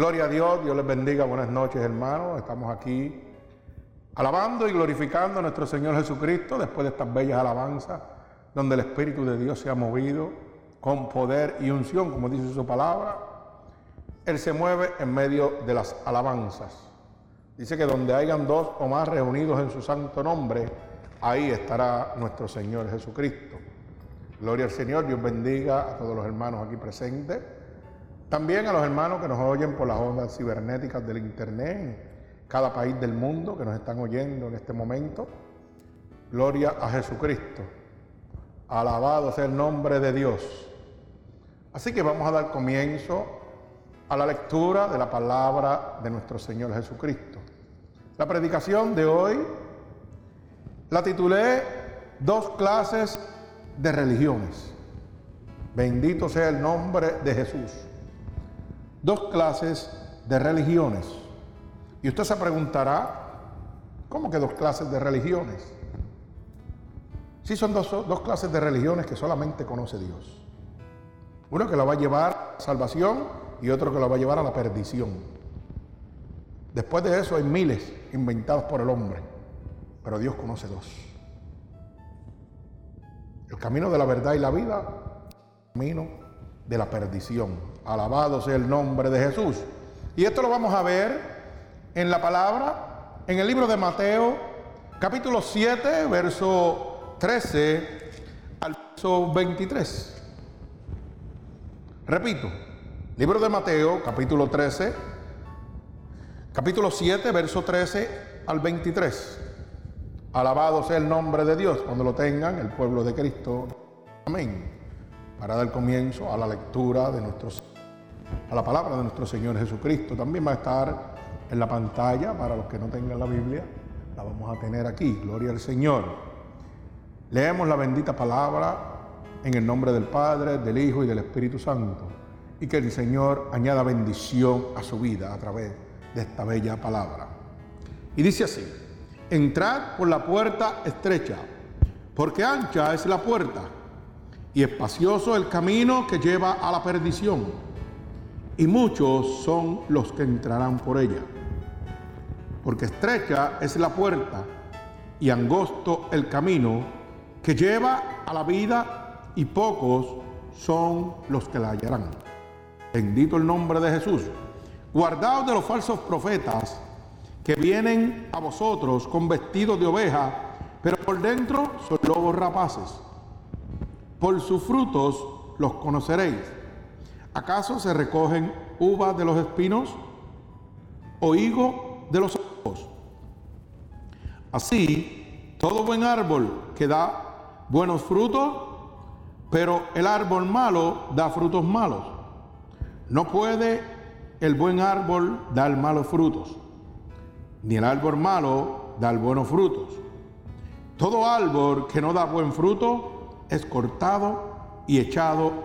Gloria a Dios, Dios les bendiga, buenas noches hermanos, estamos aquí alabando y glorificando a nuestro Señor Jesucristo después de estas bellas alabanzas, donde el Espíritu de Dios se ha movido con poder y unción, como dice su palabra. Él se mueve en medio de las alabanzas. Dice que donde hayan dos o más reunidos en su santo nombre, ahí estará nuestro Señor Jesucristo. Gloria al Señor, Dios bendiga a todos los hermanos aquí presentes. También a los hermanos que nos oyen por las ondas cibernéticas del Internet en cada país del mundo que nos están oyendo en este momento. Gloria a Jesucristo. Alabado sea el nombre de Dios. Así que vamos a dar comienzo a la lectura de la palabra de nuestro Señor Jesucristo. La predicación de hoy la titulé Dos clases de religiones. Bendito sea el nombre de Jesús. Dos clases de religiones. Y usted se preguntará, ¿cómo que dos clases de religiones? Sí son dos, dos clases de religiones que solamente conoce Dios. Uno que la va a llevar a la salvación y otro que la va a llevar a la perdición. Después de eso hay miles inventados por el hombre, pero Dios conoce dos. El camino de la verdad y la vida, el camino de la perdición. Alabado sea el nombre de Jesús. Y esto lo vamos a ver en la palabra, en el libro de Mateo, capítulo 7, verso 13 al verso 23. Repito, libro de Mateo, capítulo 13, capítulo 7, verso 13 al 23. Alabado sea el nombre de Dios cuando lo tengan el pueblo de Cristo. Amén. Para dar comienzo a la lectura de nuestros a la palabra de nuestro Señor Jesucristo. También va a estar en la pantalla para los que no tengan la Biblia. La vamos a tener aquí. Gloria al Señor. Leemos la bendita palabra en el nombre del Padre, del Hijo y del Espíritu Santo. Y que el Señor añada bendición a su vida a través de esta bella palabra. Y dice así. Entrad por la puerta estrecha, porque ancha es la puerta y espacioso el camino que lleva a la perdición, y muchos son los que entrarán por ella. Porque estrecha es la puerta y angosto el camino que lleva a la vida, y pocos son los que la hallarán. Bendito el nombre de Jesús. Guardaos de los falsos profetas que vienen a vosotros con vestidos de oveja, pero por dentro son lobos rapaces. Por sus frutos los conoceréis. ¿Acaso se recogen uvas de los espinos o higo de los ojos? Así, todo buen árbol que da buenos frutos, pero el árbol malo da frutos malos. No puede el buen árbol dar malos frutos ni el árbol malo da buenos frutos. Todo árbol que no da buen fruto es cortado y echado.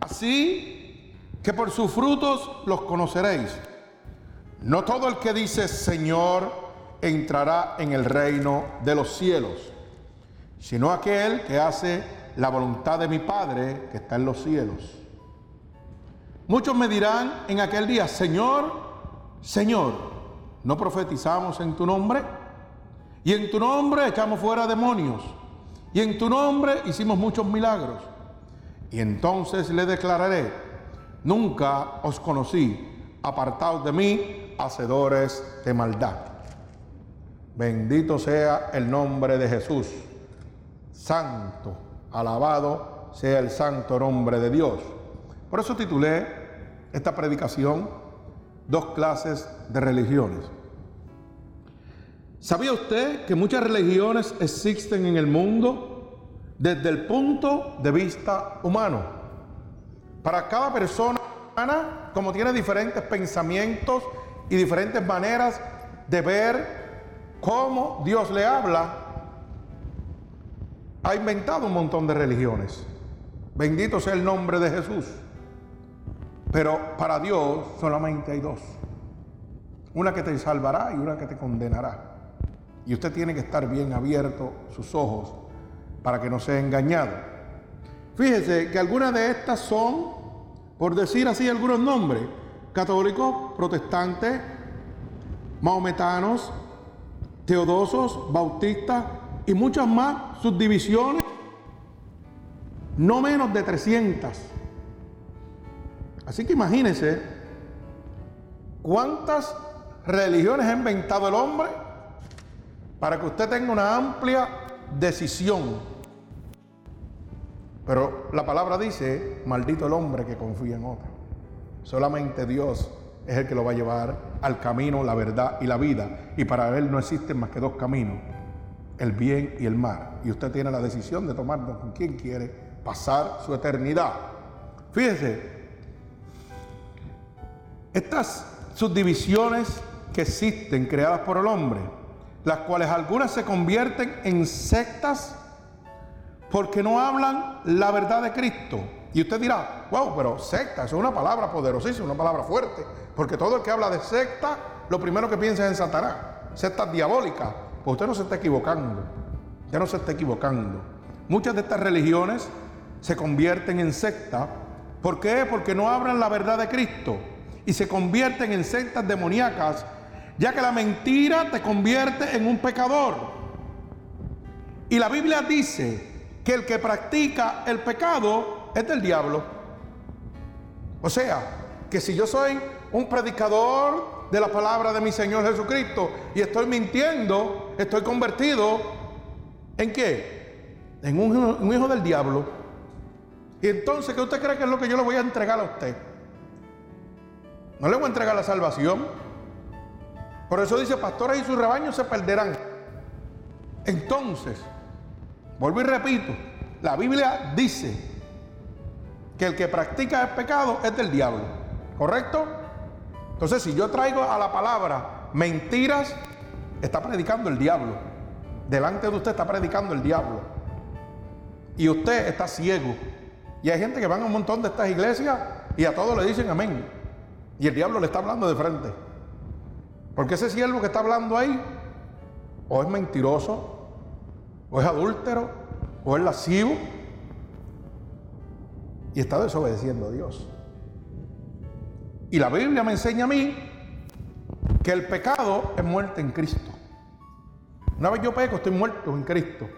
Así que por sus frutos los conoceréis. No todo el que dice Señor entrará en el reino de los cielos, sino aquel que hace la voluntad de mi Padre que está en los cielos. Muchos me dirán en aquel día, Señor, Señor, ¿no profetizamos en tu nombre? Y en tu nombre echamos fuera demonios. Y en tu nombre hicimos muchos milagros. Y entonces le declararé, nunca os conocí, apartaos de mí, hacedores de maldad. Bendito sea el nombre de Jesús. Santo, alabado sea el santo nombre de Dios. Por eso titulé esta predicación dos clases de religiones. ¿Sabía usted que muchas religiones existen en el mundo desde el punto de vista humano? Para cada persona humana, como tiene diferentes pensamientos y diferentes maneras de ver cómo Dios le habla, ha inventado un montón de religiones. Bendito sea el nombre de Jesús. Pero para Dios solamente hay dos. Una que te salvará y una que te condenará. Y usted tiene que estar bien abierto sus ojos para que no sea engañado. Fíjese que algunas de estas son por decir así algunos nombres, católicos, protestantes, maometanos, teodosos, bautistas y muchas más subdivisiones, no menos de 300. Así que imagínense cuántas religiones ha inventado el hombre para que usted tenga una amplia decisión. Pero la palabra dice, maldito el hombre que confía en otro. Solamente Dios es el que lo va a llevar al camino, la verdad y la vida. Y para Él no existen más que dos caminos, el bien y el mal. Y usted tiene la decisión de tomar con quien quiere pasar su eternidad. Fíjese, estas subdivisiones que existen creadas por el hombre, las cuales algunas se convierten en sectas porque no hablan la verdad de Cristo. Y usted dirá, wow, pero secta, es una palabra poderosísima, una palabra fuerte. Porque todo el que habla de secta, lo primero que piensa es en Satanás. Secta diabólica. Pues usted no se está equivocando. Ya no se está equivocando. Muchas de estas religiones se convierten en secta. ¿Por qué? Porque no hablan la verdad de Cristo. Y se convierten en sectas demoníacas, ya que la mentira te convierte en un pecador. Y la Biblia dice que el que practica el pecado es del diablo. O sea, que si yo soy un predicador de la palabra de mi Señor Jesucristo y estoy mintiendo, estoy convertido en qué? En un, un hijo del diablo. Y entonces, ¿qué usted cree que es lo que yo le voy a entregar a usted? No le voy a entregar la salvación. Por eso dice, pastores y sus rebaños se perderán. Entonces, vuelvo y repito, la Biblia dice que el que practica el pecado es del diablo. ¿Correcto? Entonces, si yo traigo a la palabra mentiras, está predicando el diablo. Delante de usted está predicando el diablo. Y usted está ciego. Y hay gente que van a un montón de estas iglesias y a todos le dicen amén. Y el diablo le está hablando de frente. Porque ese siervo que está hablando ahí, o es mentiroso, o es adúltero, o es lascivo, y está desobedeciendo a Dios. Y la Biblia me enseña a mí que el pecado es muerte en Cristo. Una vez yo peco, estoy muerto en Cristo.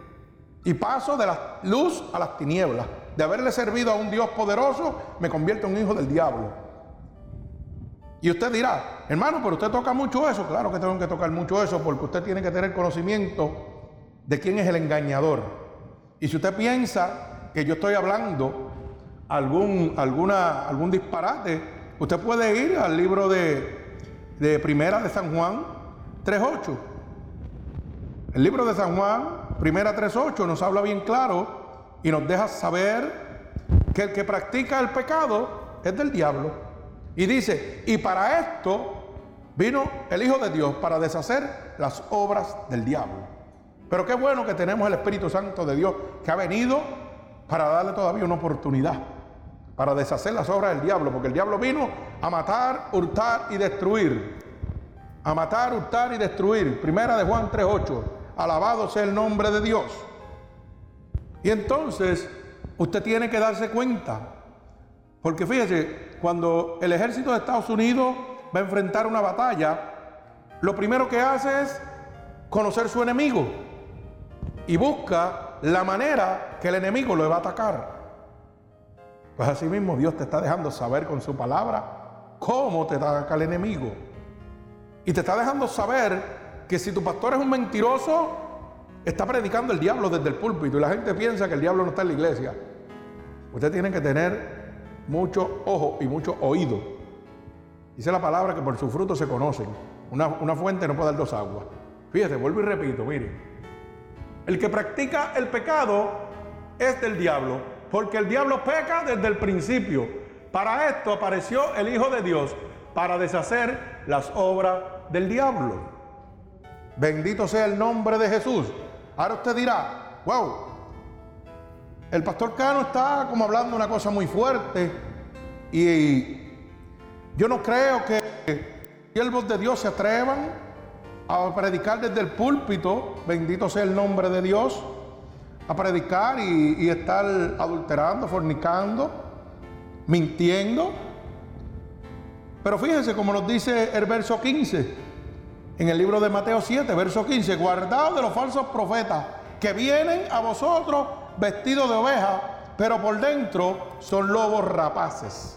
Y paso de la luz a las tinieblas. De haberle servido a un Dios poderoso, me convierto en un hijo del diablo. Y usted dirá, hermano, pero usted toca mucho eso. Claro que tengo que tocar mucho eso porque usted tiene que tener conocimiento de quién es el engañador. Y si usted piensa que yo estoy hablando algún, alguna, algún disparate, usted puede ir al libro de, de Primera de San Juan 3.8. El libro de San Juan, Primera 3.8, nos habla bien claro y nos deja saber que el que practica el pecado es del diablo. Y dice, y para esto vino el Hijo de Dios, para deshacer las obras del diablo. Pero qué bueno que tenemos el Espíritu Santo de Dios que ha venido para darle todavía una oportunidad, para deshacer las obras del diablo, porque el diablo vino a matar, hurtar y destruir. A matar, hurtar y destruir. Primera de Juan 3.8. Alabado sea el nombre de Dios. Y entonces usted tiene que darse cuenta, porque fíjese, cuando el ejército de Estados Unidos va a enfrentar una batalla, lo primero que hace es conocer su enemigo y busca la manera que el enemigo lo va a atacar. Pues así mismo Dios te está dejando saber con su palabra cómo te ataca el enemigo. Y te está dejando saber que si tu pastor es un mentiroso, está predicando el diablo desde el púlpito y la gente piensa que el diablo no está en la iglesia. Usted tiene que tener mucho ojo y mucho oído. Dice la palabra que por su fruto se conocen. Una, una fuente no puede dar dos aguas. Fíjate, vuelvo y repito, mire. El que practica el pecado es del diablo, porque el diablo peca desde el principio. Para esto apareció el Hijo de Dios, para deshacer las obras del diablo. Bendito sea el nombre de Jesús. Ahora usted dirá, wow, el pastor Cano está como hablando una cosa muy fuerte y yo no creo que siervos de Dios se atrevan a predicar desde el púlpito, bendito sea el nombre de Dios, a predicar y, estar adulterando, fornicando. mintiendo. Pero fíjense como nos dice el verso 15, en el libro de Mateo 7, verso 15, guardaos de los falsos profetas que vienen a vosotros vestidos de oveja, pero por dentro son lobos rapaces.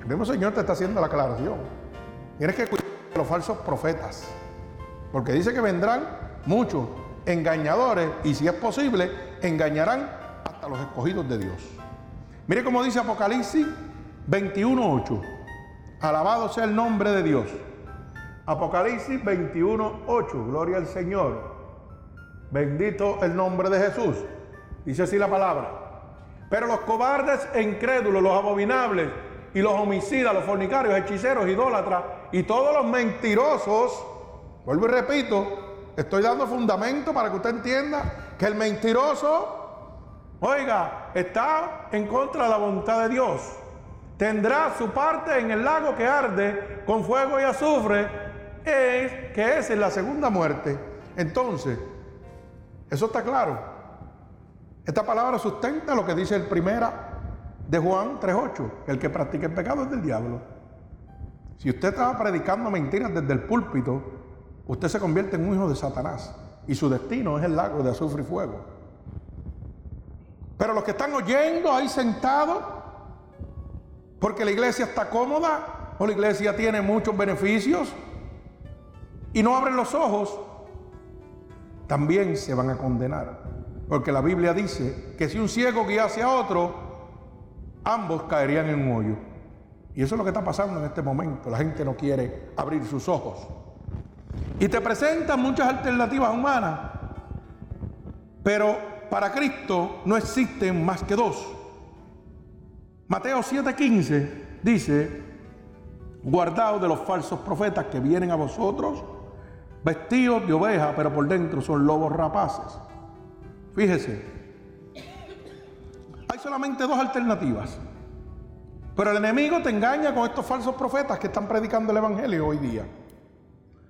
El mismo Señor te está haciendo la aclaración. Tienes que cuidar de los falsos profetas, porque dice que vendrán muchos engañadores y si es posible, engañarán hasta los escogidos de Dios. Mire cómo dice Apocalipsis 21.8. Alabado sea el nombre de Dios. Apocalipsis 21.8. Gloria al Señor. Bendito el nombre de Jesús. Dice así la palabra. Pero los cobardes e incrédulos, los abominables y los homicidas, los fornicarios, hechiceros, idólatras y todos los mentirosos, vuelvo y repito, estoy dando fundamento para que usted entienda que el mentiroso, oiga, está en contra de la voluntad de Dios. Tendrá su parte en el lago que arde con fuego y azufre, es, que es en la segunda muerte. Entonces, eso está claro. Esta palabra sustenta lo que dice el primera de Juan 3.8, el que practica el pecado es del diablo. Si usted estaba predicando mentiras desde el púlpito, usted se convierte en un hijo de Satanás y su destino es el lago de azufre y fuego. Pero los que están oyendo ahí sentados, porque la iglesia está cómoda o la iglesia tiene muchos beneficios y no abren los ojos, también se van a condenar. Porque la Biblia dice que si un ciego guiase a otro, ambos caerían en un hoyo. Y eso es lo que está pasando en este momento. La gente no quiere abrir sus ojos. Y te presentan muchas alternativas humanas. Pero para Cristo no existen más que dos. Mateo 7:15 dice, guardaos de los falsos profetas que vienen a vosotros vestidos de oveja, pero por dentro son lobos rapaces. Fíjese, hay solamente dos alternativas. Pero el enemigo te engaña con estos falsos profetas que están predicando el Evangelio hoy día.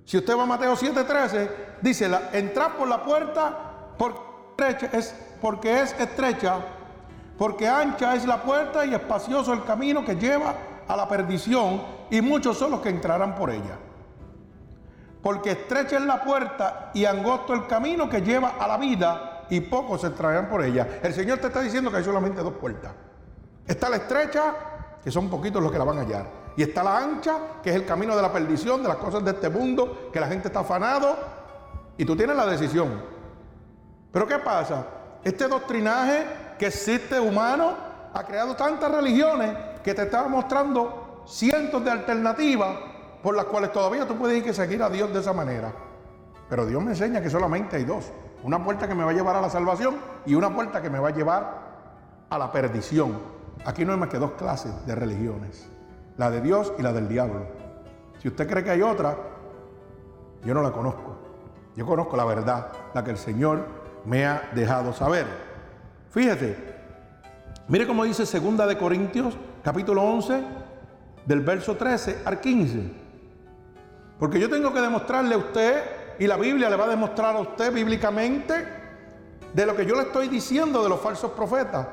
Si usted va a Mateo 7:13, dice, entrad por la puerta porque es, porque es estrecha, porque ancha es la puerta y espacioso el camino que lleva a la perdición, y muchos son los que entrarán por ella porque estrecha es la puerta y angosto el camino que lleva a la vida y pocos se traerán por ella. El Señor te está diciendo que hay solamente dos puertas. Está la estrecha, que son poquitos los que la van a hallar. Y está la ancha, que es el camino de la perdición, de las cosas de este mundo, que la gente está afanado. Y tú tienes la decisión. Pero ¿qué pasa? Este doctrinaje que existe humano ha creado tantas religiones que te está mostrando cientos de alternativas por las cuales todavía tú puedes ir que seguir a Dios de esa manera. Pero Dios me enseña que solamente hay dos. Una puerta que me va a llevar a la salvación y una puerta que me va a llevar a la perdición. Aquí no hay más que dos clases de religiones. La de Dios y la del diablo. Si usted cree que hay otra, yo no la conozco. Yo conozco la verdad, la que el Señor me ha dejado saber. Fíjese, mire cómo dice segunda de Corintios, capítulo 11, del verso 13 al 15. Porque yo tengo que demostrarle a usted, y la Biblia le va a demostrar a usted bíblicamente, de lo que yo le estoy diciendo de los falsos profetas.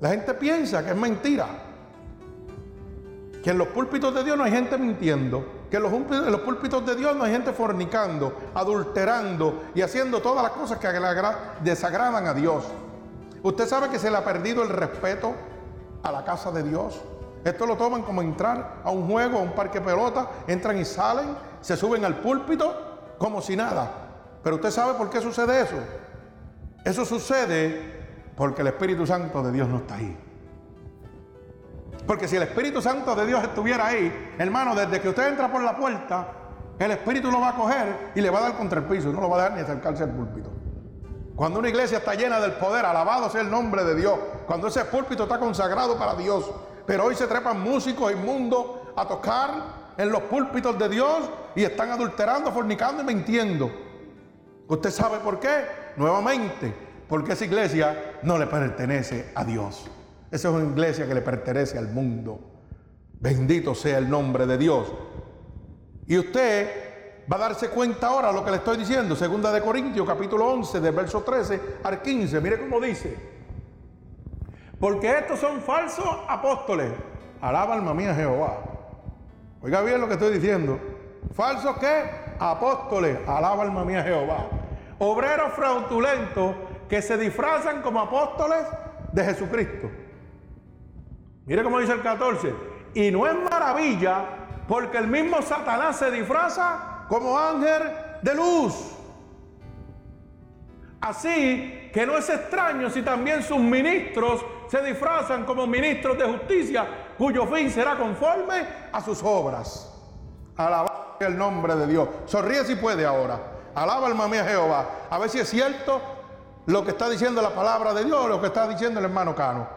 La gente piensa que es mentira. Que en los púlpitos de Dios no hay gente mintiendo. Que en los, púlpitos de Dios no hay gente fornicando, adulterando y haciendo todas las cosas que desagradan a Dios. Usted sabe que se le ha perdido el respeto a la casa de Dios. Esto lo toman como entrar a un juego, a un parque pelota, entran y salen, se suben al púlpito como si nada. Pero usted sabe por qué sucede eso. Eso sucede porque el Espíritu Santo de Dios no está ahí. Porque si el Espíritu Santo de Dios estuviera ahí, hermano, desde que usted entra por la puerta, el Espíritu lo va a coger y le va a dar contra el piso, no lo va a dejar ni acercarse al púlpito. Cuando una iglesia está llena del poder, alabado sea el nombre de Dios, cuando ese púlpito está consagrado para Dios, pero hoy se trepan músicos inmundos a tocar en los púlpitos de Dios y están adulterando, fornicando y mintiendo. ¿Usted sabe por qué? Nuevamente, porque esa iglesia no le pertenece a Dios. Esa es una iglesia que le pertenece al mundo. Bendito sea el nombre de Dios. Y usted va a darse cuenta ahora de lo que le estoy diciendo. Segunda de Corintios, capítulo 11, del verso 13 al 15. Mire cómo dice. Porque estos son falsos apóstoles. Alaba alma mía Jehová. Oiga bien lo que estoy diciendo. ¿Falsos qué? Apóstoles. Alaba alma mía Jehová. Obreros fraudulentos que se disfrazan como apóstoles de Jesucristo. Mire cómo dice el 14. Y no es maravilla porque el mismo Satanás se disfraza como ángel de luz. Así que no es extraño si también sus ministros se disfrazan como ministros de justicia, cuyo fin será conforme a sus obras. Alaba el nombre de Dios. Sonríe si puede ahora. Alaba alma mía Jehová. A ver si es cierto lo que está diciendo la palabra de Dios, lo que está diciendo el hermano Cano.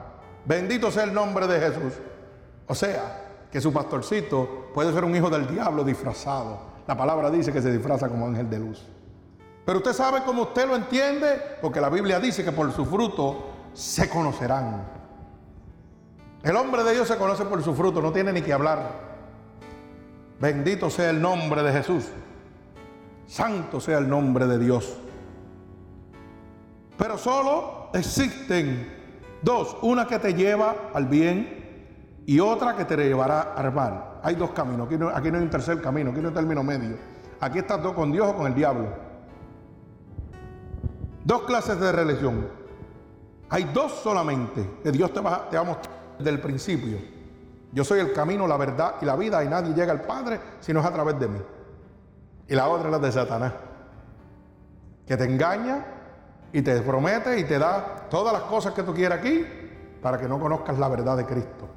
Bendito sea el nombre de Jesús. O sea, que su pastorcito puede ser un hijo del diablo disfrazado. La palabra dice que se disfraza como ángel de luz. Pero usted sabe cómo usted lo entiende, porque la Biblia dice que por su fruto se conocerán. El hombre de Dios se conoce por su fruto, no tiene ni que hablar. Bendito sea el nombre de Jesús. Santo sea el nombre de Dios. Pero solo existen dos, una que te lleva al bien y otra que te llevará al mal. Hay dos caminos, aquí no, hay un tercer camino, aquí no hay un término medio. Aquí estás con Dios o con el diablo. Dos clases de religión. Hay dos solamente que Dios te va, a mostrar desde el principio. Yo soy el camino, la verdad y la vida y nadie llega al Padre si no es a través de mí. Y la otra es la de Satanás, que te engaña y te promete y te da todas las cosas que tú quieras aquí para que no conozcas la verdad de Cristo.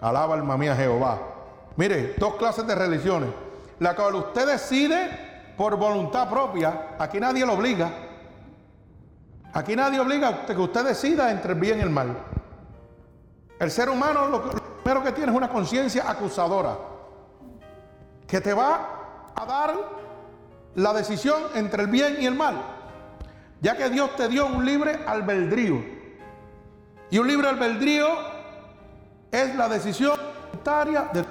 Alaba alma mía Jehová. Mire, dos clases de religiones. La cual usted decide por voluntad propia. Aquí nadie lo obliga. Aquí nadie obliga a que usted decida entre el bien y el mal. El ser humano lo, primero que tiene es una conciencia acusadora. Que te va a dar la decisión entre el bien y el mal ya que Dios te dio un libre albedrío. Y un libre albedrío es la decisión voluntaria de Eso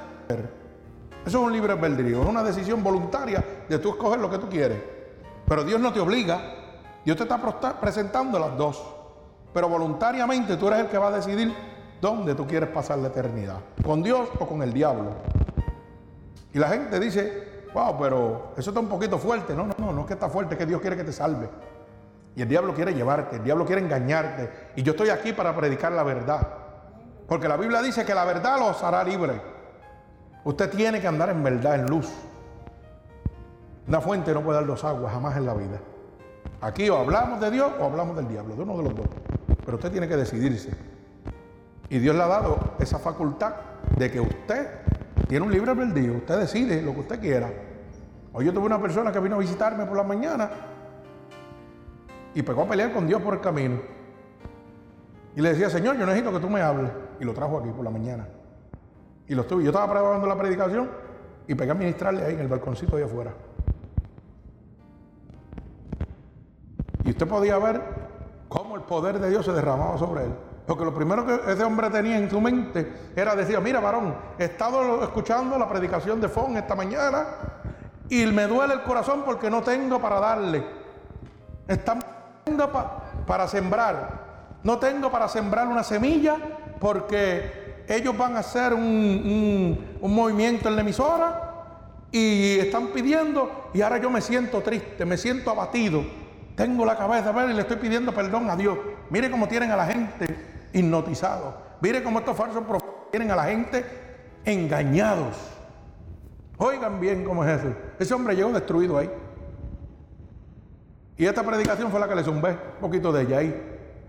es un libre albedrío, es una decisión voluntaria de tú escoger lo que tú quieres. Pero Dios no te obliga, Dios te está presentando las dos. Pero voluntariamente tú eres el que va a decidir dónde tú quieres pasar la eternidad, con Dios o con el diablo. Y la gente dice, wow, pero eso está un poquito fuerte. No, no, no, no es que está fuerte, es que Dios quiere que te salve. Y el diablo quiere llevarte, el diablo quiere engañarte. Y yo estoy aquí para predicar la verdad. Porque la Biblia dice que la verdad los hará libre. Usted tiene que andar en verdad, en luz. Una fuente no puede dar dos aguas jamás en la vida. Aquí o hablamos de Dios o hablamos del diablo, de uno de los dos. Pero usted tiene que decidirse. Y Dios le ha dado esa facultad de que usted tiene un libre albedrío. Usted decide lo que usted quiera. Hoy yo tuve una persona que vino a visitarme por la mañana y pegó a pelear con Dios por el camino. Y le decía, Señor, yo necesito que tú me hables. Y lo trajo aquí por la mañana. Y lo estuve. Yo estaba preparando la predicación y pegué a ministrarle ahí en el balconcito de afuera. Y usted podía ver cómo el poder de Dios se derramaba sobre él. Porque lo primero que ese hombre tenía en su mente era decir, mira varón, he estado escuchando la predicación de Fon esta mañana y me duele el corazón porque no tengo para darle. Estamos para sembrar. No tengo para sembrar una semilla porque ellos van a hacer un, movimiento en la emisora y están pidiendo y ahora yo me siento triste, me siento abatido. Tengo la cabeza, ver, y le estoy pidiendo perdón a Dios. Mire cómo tienen a la gente hipnotizado. Mire cómo estos falsos profetas tienen a la gente engañados. Oigan bien cómo es eso. Ese hombre llegó destruido ahí. Y esta predicación fue la que le zumbé un poquito de ella ahí,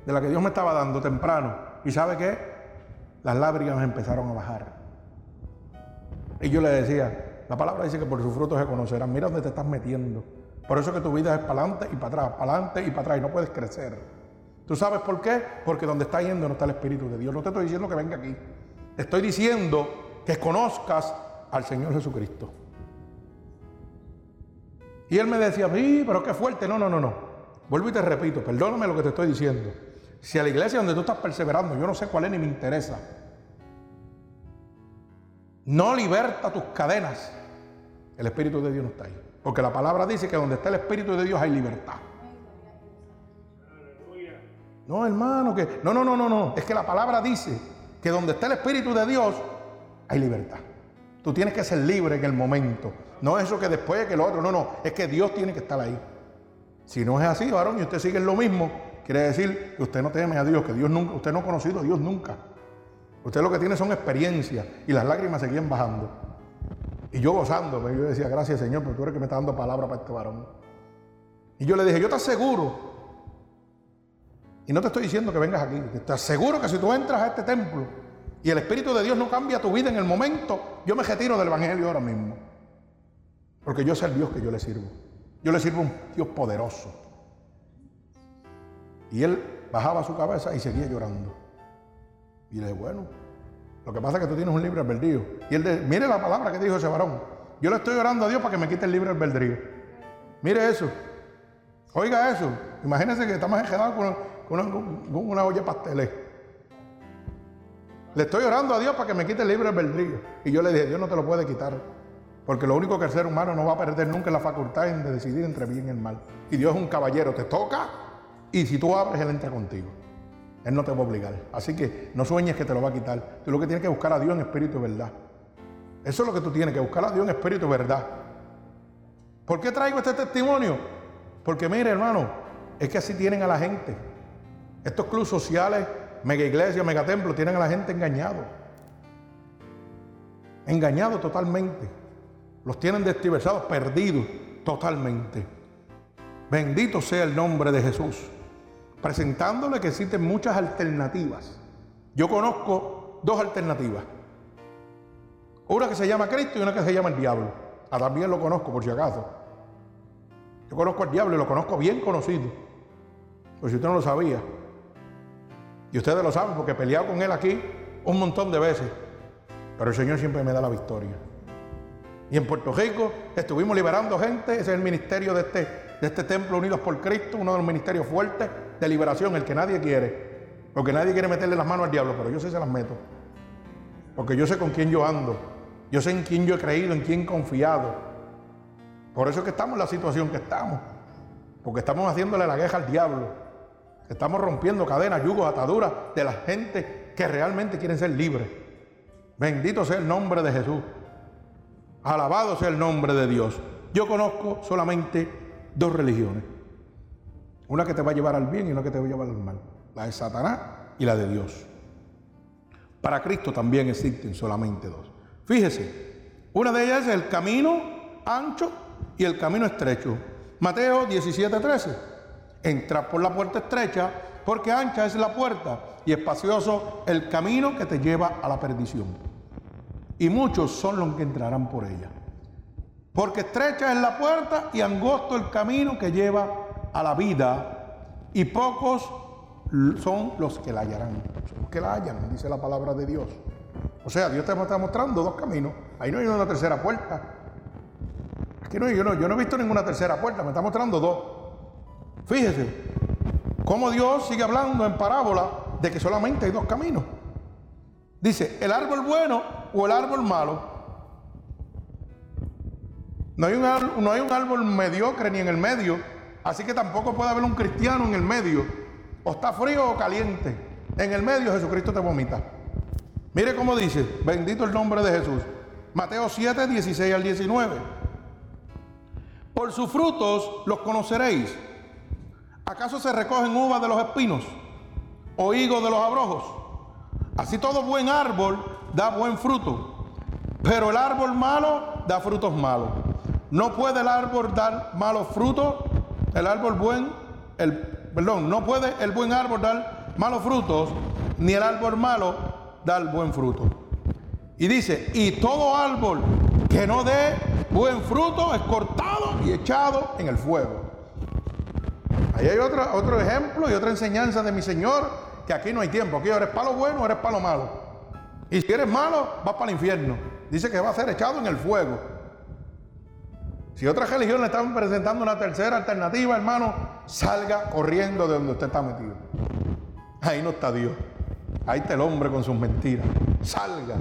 de la que Dios me estaba dando temprano. ¿Y sabe qué? Las lágrimas empezaron a bajar. Y yo le decía, la palabra dice que por sus frutos se conocerán. Mira dónde te estás metiendo. Por eso que tu vida es para adelante y para atrás, para adelante y para atrás, y no puedes crecer. ¿Tú sabes por qué? Porque donde está yendo no está el Espíritu de Dios. No te estoy diciendo que venga aquí. Te estoy diciendo que conozcas al Señor Jesucristo. Y él me decía, sí, pero qué fuerte. No, no, no, no. Vuelvo y te repito, perdóname lo que te estoy diciendo. Si a la iglesia donde tú estás perseverando, yo no sé cuál es ni me interesa, no liberta tus cadenas, el Espíritu de Dios no está ahí. Porque la palabra dice que donde está el Espíritu de Dios hay libertad. No, hermano, que no, no, no, no, no. Es que la palabra dice que donde está el Espíritu de Dios hay libertad. Tú tienes que ser libre en el momento. No es eso que después que lo otro. No, no. Es que Dios tiene que estar ahí. Si no es así, varón, y usted sigue lo mismo, quiere decir que usted no teme a Dios, que Dios nunca, usted no ha conocido a Dios nunca. Usted lo que tiene son experiencias y las lágrimas seguían bajando. Y yo gozándome, yo decía, gracias Señor, porque tú eres que me está dando palabra para este varón. Y yo le dije, yo te aseguro, y no te estoy diciendo que vengas aquí, te aseguro que si tú entras a este templo y el Espíritu de Dios no cambia tu vida en el momento, yo me retiro del Evangelio ahora mismo. Porque yo sé el Dios que yo le sirvo. Yo le sirvo a un Dios poderoso. Y él bajaba su cabeza y seguía llorando. Y le dije, bueno, lo que pasa es que tú tienes un libre albedrío. Y él, dice, mire la palabra que dijo ese varón. Yo le estoy orando a Dios para que me quite el libre albedrío. Mire eso. Oiga eso. Imagínense que estamos enredados con, una olla de. Le estoy orando a Dios para que me quite el libre albedrío. Y yo le dije, Dios no te lo puede quitar. Porque lo único que el ser humano no va a perder nunca es la facultad de decidir entre bien y el mal. Y Dios es un caballero, te toca y si tú abres, Él entra contigo. Él no te va a obligar. Así que no sueñes que te lo va a quitar. Tú lo que tienes que buscar a Dios en espíritu y verdad. Eso es lo que tú tienes que buscar a Dios en espíritu y verdad. ¿Por qué traigo este testimonio? Porque mire, hermano, es que así tienen a la gente. Estos clubes sociales, mega iglesias, mega templos, tienen a la gente engañado. Engañado totalmente. Los tienen destiversados, perdidos totalmente. Bendito sea el nombre de Jesús presentándole que existen muchas alternativas. Yo conozco dos alternativas. Una que se llama Cristo y una que se llama el diablo. Ah, también lo conozco por si acaso. Yo conozco al diablo y lo conozco bien conocido. Por si usted no lo sabía. Y ustedes lo saben porque he peleado con él aquí un montón de veces. Pero el Señor siempre me da la victoria. Y en Puerto Rico estuvimos liberando gente. Ese es el ministerio de este, de este templo Unidos por Cristo, uno de los ministerios fuertes de liberación, el que nadie quiere. Porque nadie quiere meterle las manos al diablo, pero yo sí se las meto. Porque yo sé con quién yo ando. Yo sé en quién yo he creído, en quién he confiado. Por eso es que estamos en la situación que estamos. Porque estamos haciéndole la queja al diablo. Estamos rompiendo cadenas, yugos, ataduras de la gente que realmente quieren ser libres. Bendito sea el nombre de Jesús. Alabado sea el nombre de Dios. Yo conozco solamente dos religiones. Una que te va a llevar al bien y una que te va a llevar al mal. La de Satanás y la de Dios. Para Cristo también existen solamente dos. Fíjese, una de ellas es el camino ancho y el camino estrecho. Mateo 17:13. Entra por la puerta estrecha porque ancha es la puerta y espacioso el camino que te lleva a la perdición. Y muchos son los que entrarán por ella. Porque estrecha es la puerta y angosto el camino que lleva a la vida y pocos son los que la hallarán. Son los que la hallan, dice la palabra de Dios. O sea, Dios te está mostrando dos caminos. Ahí no hay una tercera puerta. Aquí no, yo, no, yo no he visto ninguna tercera puerta, me está mostrando dos. Fíjese cómo Dios sigue hablando en parábola de que solamente hay dos caminos. Dice, el árbol bueno o el árbol malo. No hay, un, no hay un árbol mediocre ni en el medio, Así que tampoco puede haber un cristiano en el medio. O está frío o caliente. En el medio Jesucristo te vomita. Mire cómo dice, bendito el nombre de Jesús. Mateo 7, 16 al 19. Por sus frutos los conoceréis. ¿Acaso se recogen uvas de los espinos o higos de los abrojos? Así todo buen árbol da buen fruto, pero el árbol malo da frutos malos. No puede el árbol dar malos frutos el árbol buen, el, perdón, no puede el buen árbol dar malos frutos, ni el árbol malo dar buen fruto. Y dice, y todo árbol que no dé buen fruto es cortado y echado en el fuego. Ahí hay otro, otro ejemplo y otra enseñanza de mi Señor, que aquí no hay tiempo, aquí eres palo bueno o eres palo malo. Y si eres malo, vas para el infierno. Dice que va a ser echado en el fuego. Si otras religiones están presentando una tercera alternativa, hermano, salga corriendo de donde usted está metido. Ahí no está Dios. Ahí está el hombre con sus mentiras. Salga.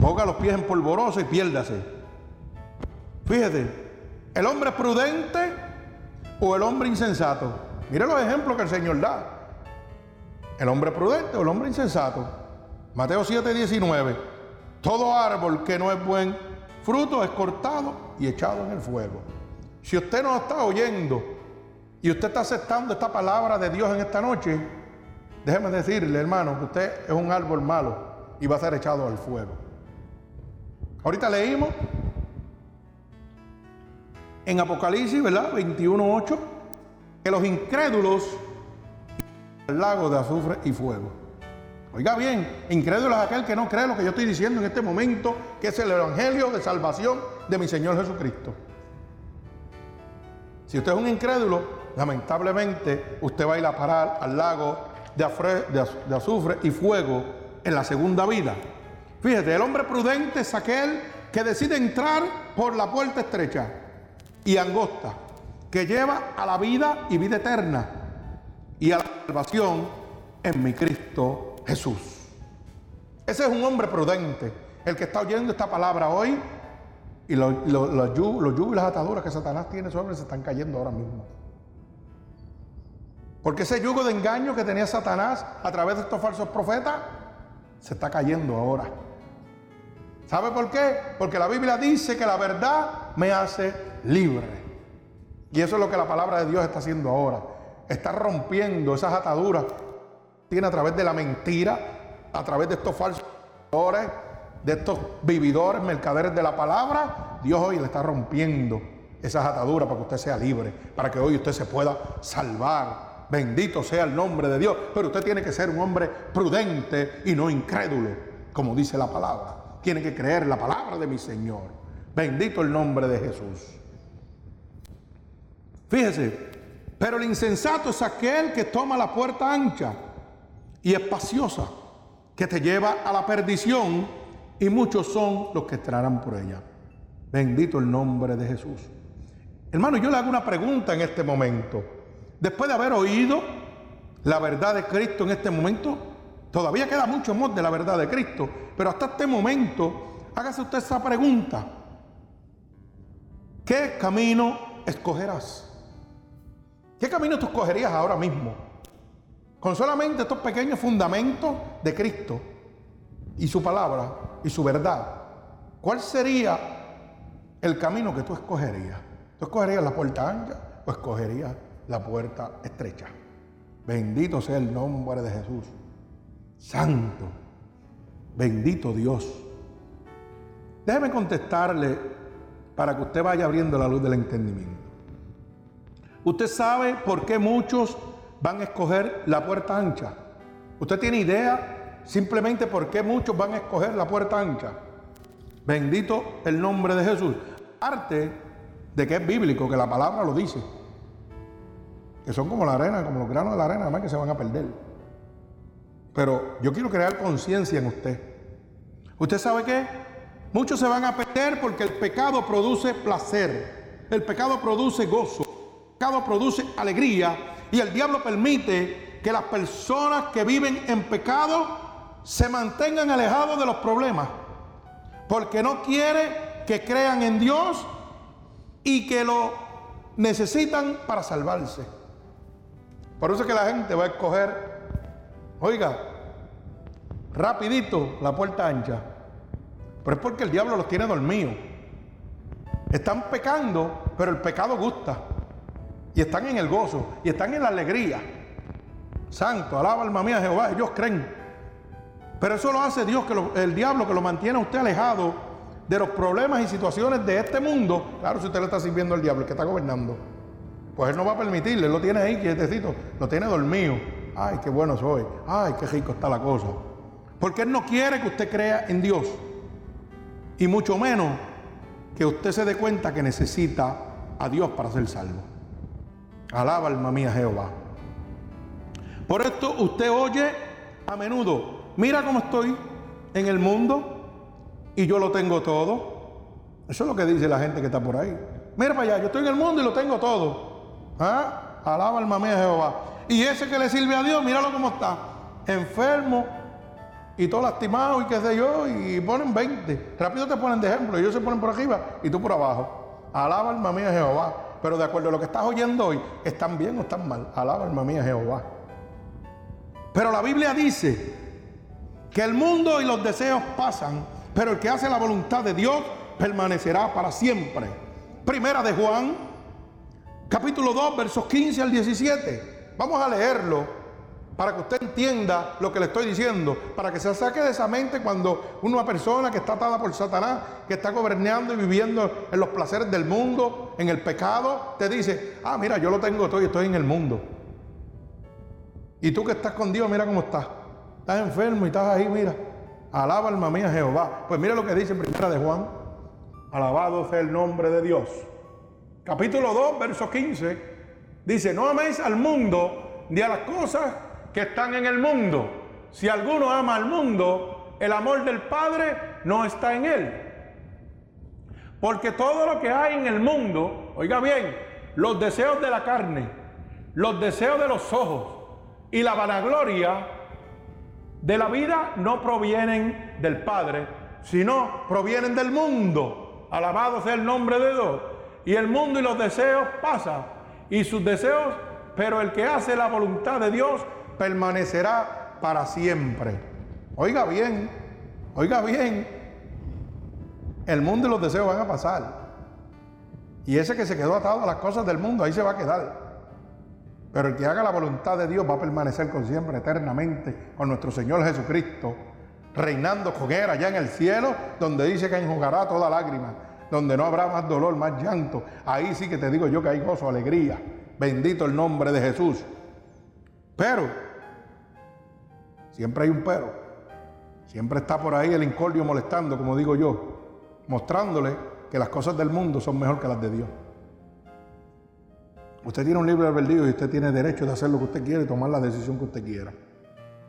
Ponga los pies en polvoroso y piérdase. Fíjate, el hombre prudente o el hombre insensato. Mire los ejemplos que el Señor da. ¿El hombre prudente o el hombre insensato? Mateo 7, 19. Todo árbol que no es buen fruto es cortado y echado en el fuego. Si usted no está oyendo y usted está aceptando esta palabra de Dios en esta noche, déjeme decirle, hermano, que usted es un árbol malo y va a ser echado al fuego. Ahorita leímos en Apocalipsis, ¿verdad? 21.8, que los incrédulos el lago de azufre y fuego. Oiga bien, incrédulo es aquel que no cree lo que yo estoy diciendo en este momento, que es el Evangelio de salvación de mi Señor Jesucristo. Si usted es un incrédulo, lamentablemente usted va a ir a parar al lago de azufre y fuego en la segunda vida. Fíjate, el hombre prudente es aquel que decide entrar por la puerta estrecha y angosta, que lleva a la vida y vida eterna y a la salvación en mi Cristo Jesús. Ese es un hombre prudente, el que está oyendo esta palabra hoy y los, yugos y las ataduras que Satanás tiene sobre él se están cayendo ahora mismo. Porque ese yugo de engaño que tenía Satanás a través de estos falsos profetas se está cayendo ahora. ¿Sabe por qué? Porque la Biblia dice que la verdad me hace libre. Y eso es lo que la palabra de Dios está haciendo ahora. Está rompiendo esas ataduras tiene a través de la mentira, a través de estos falsos de estos vividores, mercaderes de la palabra, Dios hoy le está rompiendo esas ataduras para que usted sea libre, para que hoy usted se pueda salvar. Bendito sea el nombre de Dios. Pero usted tiene que ser un hombre prudente y no incrédulo, como dice la palabra. Tiene que creer la palabra de mi Señor. Bendito el nombre de Jesús. Fíjese, pero el insensato es aquel que toma la puerta ancha y espaciosa que te lleva a la perdición y muchos son los que entrarán por ella. Bendito el nombre de Jesús. Hermano, yo le hago una pregunta en este momento. Después de haber oído la verdad de Cristo en este momento, todavía queda mucho más de la verdad de Cristo, pero hasta este momento, hágase usted esa pregunta. ¿Qué camino escogerás? ¿Qué camino tú escogerías ahora mismo? Con solamente estos pequeños fundamentos de Cristo y su palabra y su verdad, ¿cuál sería el camino que tú escogerías? ¿Tú escogerías la puerta ancha o escogerías la puerta estrecha? Bendito sea el nombre de Jesús. Santo. Bendito Dios. Déjeme contestarle para que usted vaya abriendo la luz del entendimiento. Usted sabe por qué muchos van a escoger la puerta ancha. ¿Usted tiene idea simplemente por qué muchos van a escoger la puerta ancha? Bendito el nombre de Jesús. Parte de que es bíblico, que la palabra lo dice. Que son como la arena, como los granos de la arena, además que se van a perder. Pero yo quiero crear conciencia en usted. ¿Usted sabe qué? Muchos se van a perder porque el pecado produce placer. El pecado produce gozo. El pecado produce alegría y el diablo permite que las personas que viven en pecado se mantengan alejados de los problemas. Porque no quiere que crean en Dios y que lo necesitan para salvarse. Por eso es que la gente va a escoger, oiga, rapidito la puerta ancha. Pero es porque el diablo los tiene dormidos. Están pecando, pero el pecado gusta. Y están en el gozo. Y están en la alegría. Santo, alaba alma mía Jehová. Ellos creen. Pero eso lo hace Dios, que el diablo que lo mantiene a usted alejado de los problemas y situaciones de este mundo. Claro, si usted le está sirviendo al diablo, el que está gobernando. Pues él no va a permitirle, él lo tiene ahí quietecito, lo tiene dormido. Ay, qué bueno soy. Ay, qué rico está la cosa. Porque él no quiere que usted crea en Dios. Y mucho menos que usted se dé cuenta que necesita a Dios para ser salvo. Alaba alma mía Jehová. Por esto usted oye a menudo, mira cómo estoy en el mundo y yo lo tengo todo. Eso es lo que dice la gente que está por ahí. Mira para allá, yo estoy en el mundo y lo tengo todo. ¿Ah? Alaba alma mía Jehová. Y ese que le sirve a Dios, míralo cómo está. Enfermo y todo lastimado y qué sé yo, y ponen 20. Rápido te ponen de ejemplo, ellos se ponen por arriba y tú por abajo. Alaba alma mía Jehová. Pero de acuerdo a lo que estás oyendo hoy, ¿están bien o están mal? Alaba alma mía Jehová. Pero la Biblia dice que el mundo y los deseos pasan, pero el que hace la voluntad de Dios permanecerá para siempre. Primera de Juan, capítulo 2, versos 15 al 17. Vamos a leerlo para que usted entienda lo que le estoy diciendo, para que se saque de esa mente cuando una persona que está atada por Satanás, que está gobernando y viviendo en los placeres del mundo, en el pecado, te dice, ah, mira, yo lo tengo todo y estoy en el mundo. Y tú que estás con Dios, mira cómo estás. Estás enfermo y estás ahí, mira. Alaba alma mía Jehová. Pues mira lo que dice en primera de Juan. Alabado sea el nombre de Dios. Capítulo 2, verso 15. Dice, no améis al mundo ni a las cosas que están en el mundo. Si alguno ama al mundo, el amor del Padre no está en él. Porque todo lo que hay en el mundo, oiga bien, los deseos de la carne, los deseos de los ojos y la vanagloria de la vida no provienen del Padre, sino provienen del mundo. Alabado sea el nombre de Dios. Y el mundo y los deseos pasan, y sus deseos, pero el que hace la voluntad de Dios permanecerá para siempre. Oiga bien, oiga bien, el mundo y los deseos van a pasar. Y ese que se quedó atado a las cosas del mundo, ahí se va a quedar. Pero el que haga la voluntad de Dios va a permanecer con siempre, eternamente, con nuestro Señor Jesucristo, reinando con Él allá en el cielo, donde dice que enjugará toda lágrima, donde no habrá más dolor, más llanto. Ahí sí que te digo yo que hay gozo, alegría. Bendito el nombre de Jesús. Pero Siempre hay un pero. Siempre está por ahí el incordio molestando, como digo yo, mostrándole que las cosas del mundo son mejor que las de Dios. Usted tiene un libre albedrío y usted tiene derecho de hacer lo que usted quiere y tomar la decisión que usted quiera.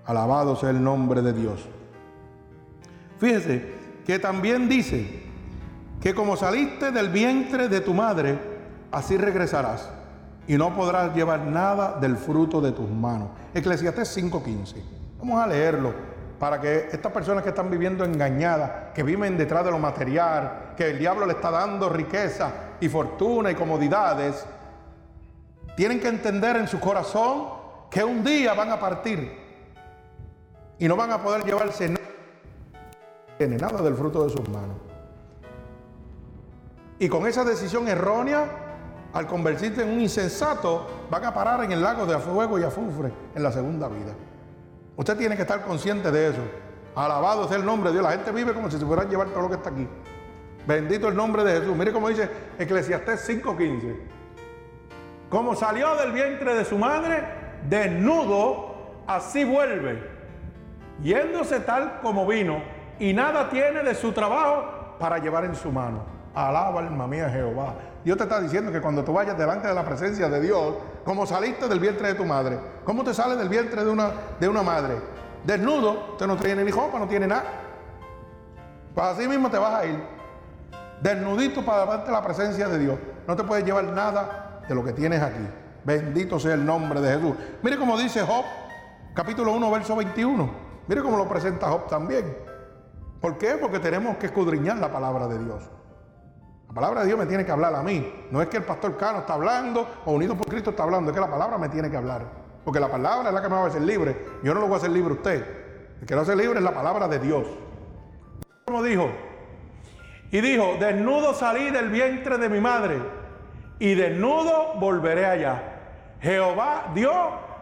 Alabado sea el nombre de Dios. Fíjese que también dice que como saliste del vientre de tu madre, así regresarás y no podrás llevar nada del fruto de tus manos. Eclesiastés 5:15. Vamos a leerlo para que estas personas que están viviendo engañadas, que viven detrás de lo material, que el diablo le está dando riqueza y fortuna y comodidades, tienen que entender en su corazón que un día van a partir y no van a poder llevarse nada, nada del fruto de sus manos. Y con esa decisión errónea, al convertirse en un insensato, van a parar en el lago de fuego y azufre en la segunda vida. Usted tiene que estar consciente de eso. Alabado sea el nombre de Dios. La gente vive como si se fuera a llevar todo lo que está aquí. Bendito el nombre de Jesús. Mire cómo dice Eclesiastés 5:15. Como salió del vientre de su madre, desnudo, así vuelve, yéndose tal como vino, y nada tiene de su trabajo para llevar en su mano. Alaba alma mía Jehová. Dios te está diciendo que cuando tú vayas delante de la presencia de Dios, como saliste del vientre de tu madre, ¿cómo te sale del vientre de una, de una madre? Desnudo, usted no tiene ni ropa, no tiene nada. Pues así mismo te vas a ir. Desnudito para delante de la presencia de Dios. No te puedes llevar nada de lo que tienes aquí. Bendito sea el nombre de Jesús. Mire cómo dice Job, capítulo 1, verso 21. Mire cómo lo presenta Job también. ¿Por qué? Porque tenemos que escudriñar la palabra de Dios. La palabra de Dios me tiene que hablar a mí. No es que el pastor Cano está hablando o unido por Cristo está hablando, es que la palabra me tiene que hablar. Porque la palabra es la que me va a hacer libre. Yo no lo voy a hacer libre a usted. El que lo hace libre es la palabra de Dios. Como dijo, y dijo, desnudo salí del vientre de mi madre y desnudo volveré allá. Jehová dio,